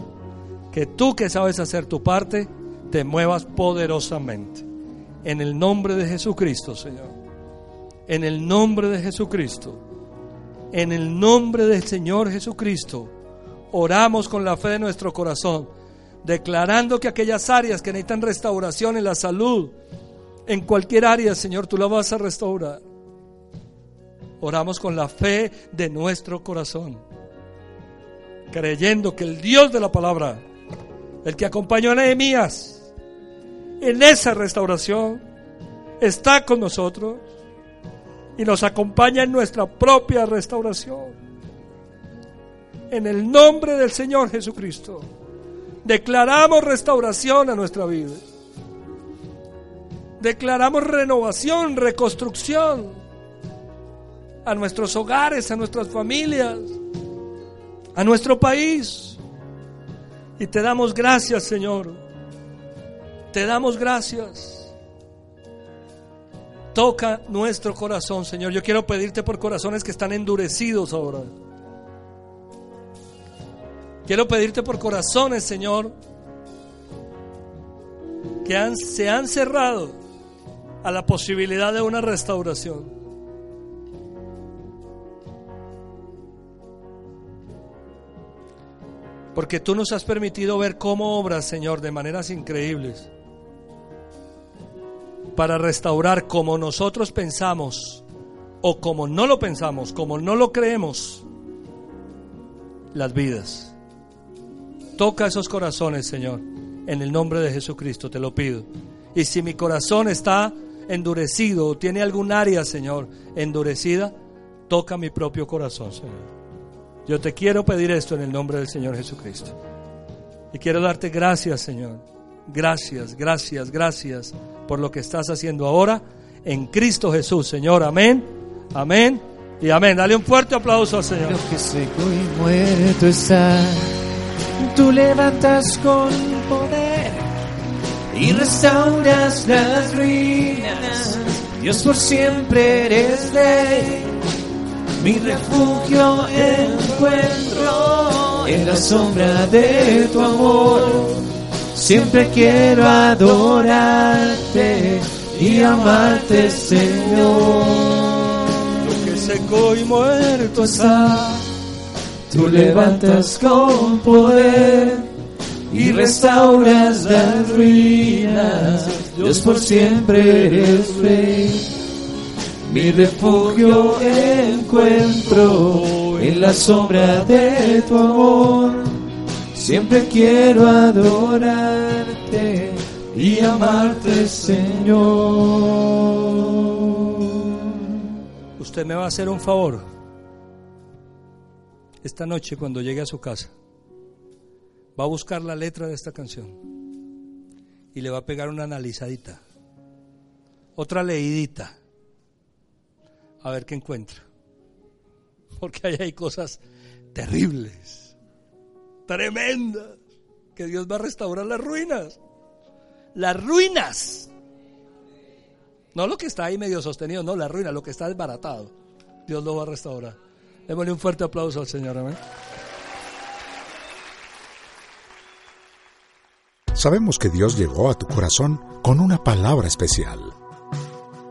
que tú que sabes hacer tu parte, te muevas poderosamente. En el nombre de Jesucristo, Señor. En el nombre de Jesucristo. En el nombre del Señor Jesucristo. Oramos con la fe de nuestro corazón, declarando que aquellas áreas que necesitan restauración en la salud, en cualquier área, Señor, tú la vas a restaurar. Oramos con la fe de nuestro corazón, creyendo que el Dios de la palabra, el que acompañó a Nehemías en esa restauración, está con nosotros y nos acompaña en nuestra propia restauración. En el nombre del Señor Jesucristo, declaramos restauración a nuestra vida. Declaramos renovación, reconstrucción a nuestros hogares, a nuestras familias, a nuestro país. Y te damos gracias, Señor. Te damos gracias. Toca nuestro corazón, Señor. Yo quiero pedirte por corazones que están endurecidos ahora. Quiero pedirte por corazones, Señor, que se han cerrado a la posibilidad de una restauración. Porque tú nos has permitido ver cómo obras, Señor, de maneras increíbles. Para restaurar como nosotros pensamos o como no lo pensamos, como no lo creemos, las vidas. Toca esos corazones, Señor. En el nombre de Jesucristo te lo pido. Y si mi corazón está endurecido o tiene algún área, Señor, endurecida, toca mi propio corazón, Señor. Yo te quiero pedir esto en el nombre del Señor Jesucristo. Y quiero darte gracias, Señor. Gracias, gracias, gracias por lo que estás haciendo ahora en Cristo Jesús, Señor. Amén, amén y amén. Dale un fuerte aplauso al Señor. Lo que seco y muerto está, tú levantas con poder y restauras las ruinas. Dios por siempre eres ley mi refugio encuentro en la sombra de tu amor. Siempre quiero adorarte y amarte, Señor. Lo que seco y muerto está, tú levantas con poder y restauras las ruinas. Dios por siempre eres rey mi refugio encuentro en la sombra de tu amor. Siempre quiero adorarte y amarte, Señor. Usted me va a hacer un favor. Esta noche cuando llegue a su casa, va a buscar la letra de esta canción y le va a pegar una analizadita, otra leidita, a ver qué encuentra. Porque ahí hay cosas terribles, tremendas, que Dios va a restaurar las ruinas. Las ruinas. No lo que está ahí medio sostenido, no, la ruina, lo que está desbaratado. Dios lo va a restaurar. Démosle un fuerte aplauso al Señor, amén. Sabemos que Dios llegó a tu corazón con una palabra especial.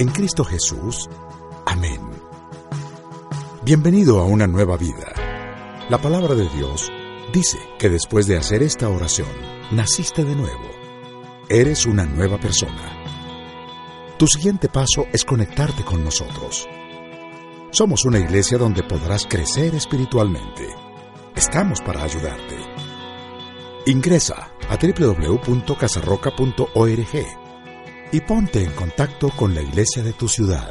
En Cristo Jesús. Amén. Bienvenido a una nueva vida. La palabra de Dios dice que después de hacer esta oración, naciste de nuevo. Eres una nueva persona. Tu siguiente paso es conectarte con nosotros. Somos una iglesia donde podrás crecer espiritualmente. Estamos para ayudarte. Ingresa a www.casarroca.org y ponte en contacto con la iglesia de tu ciudad.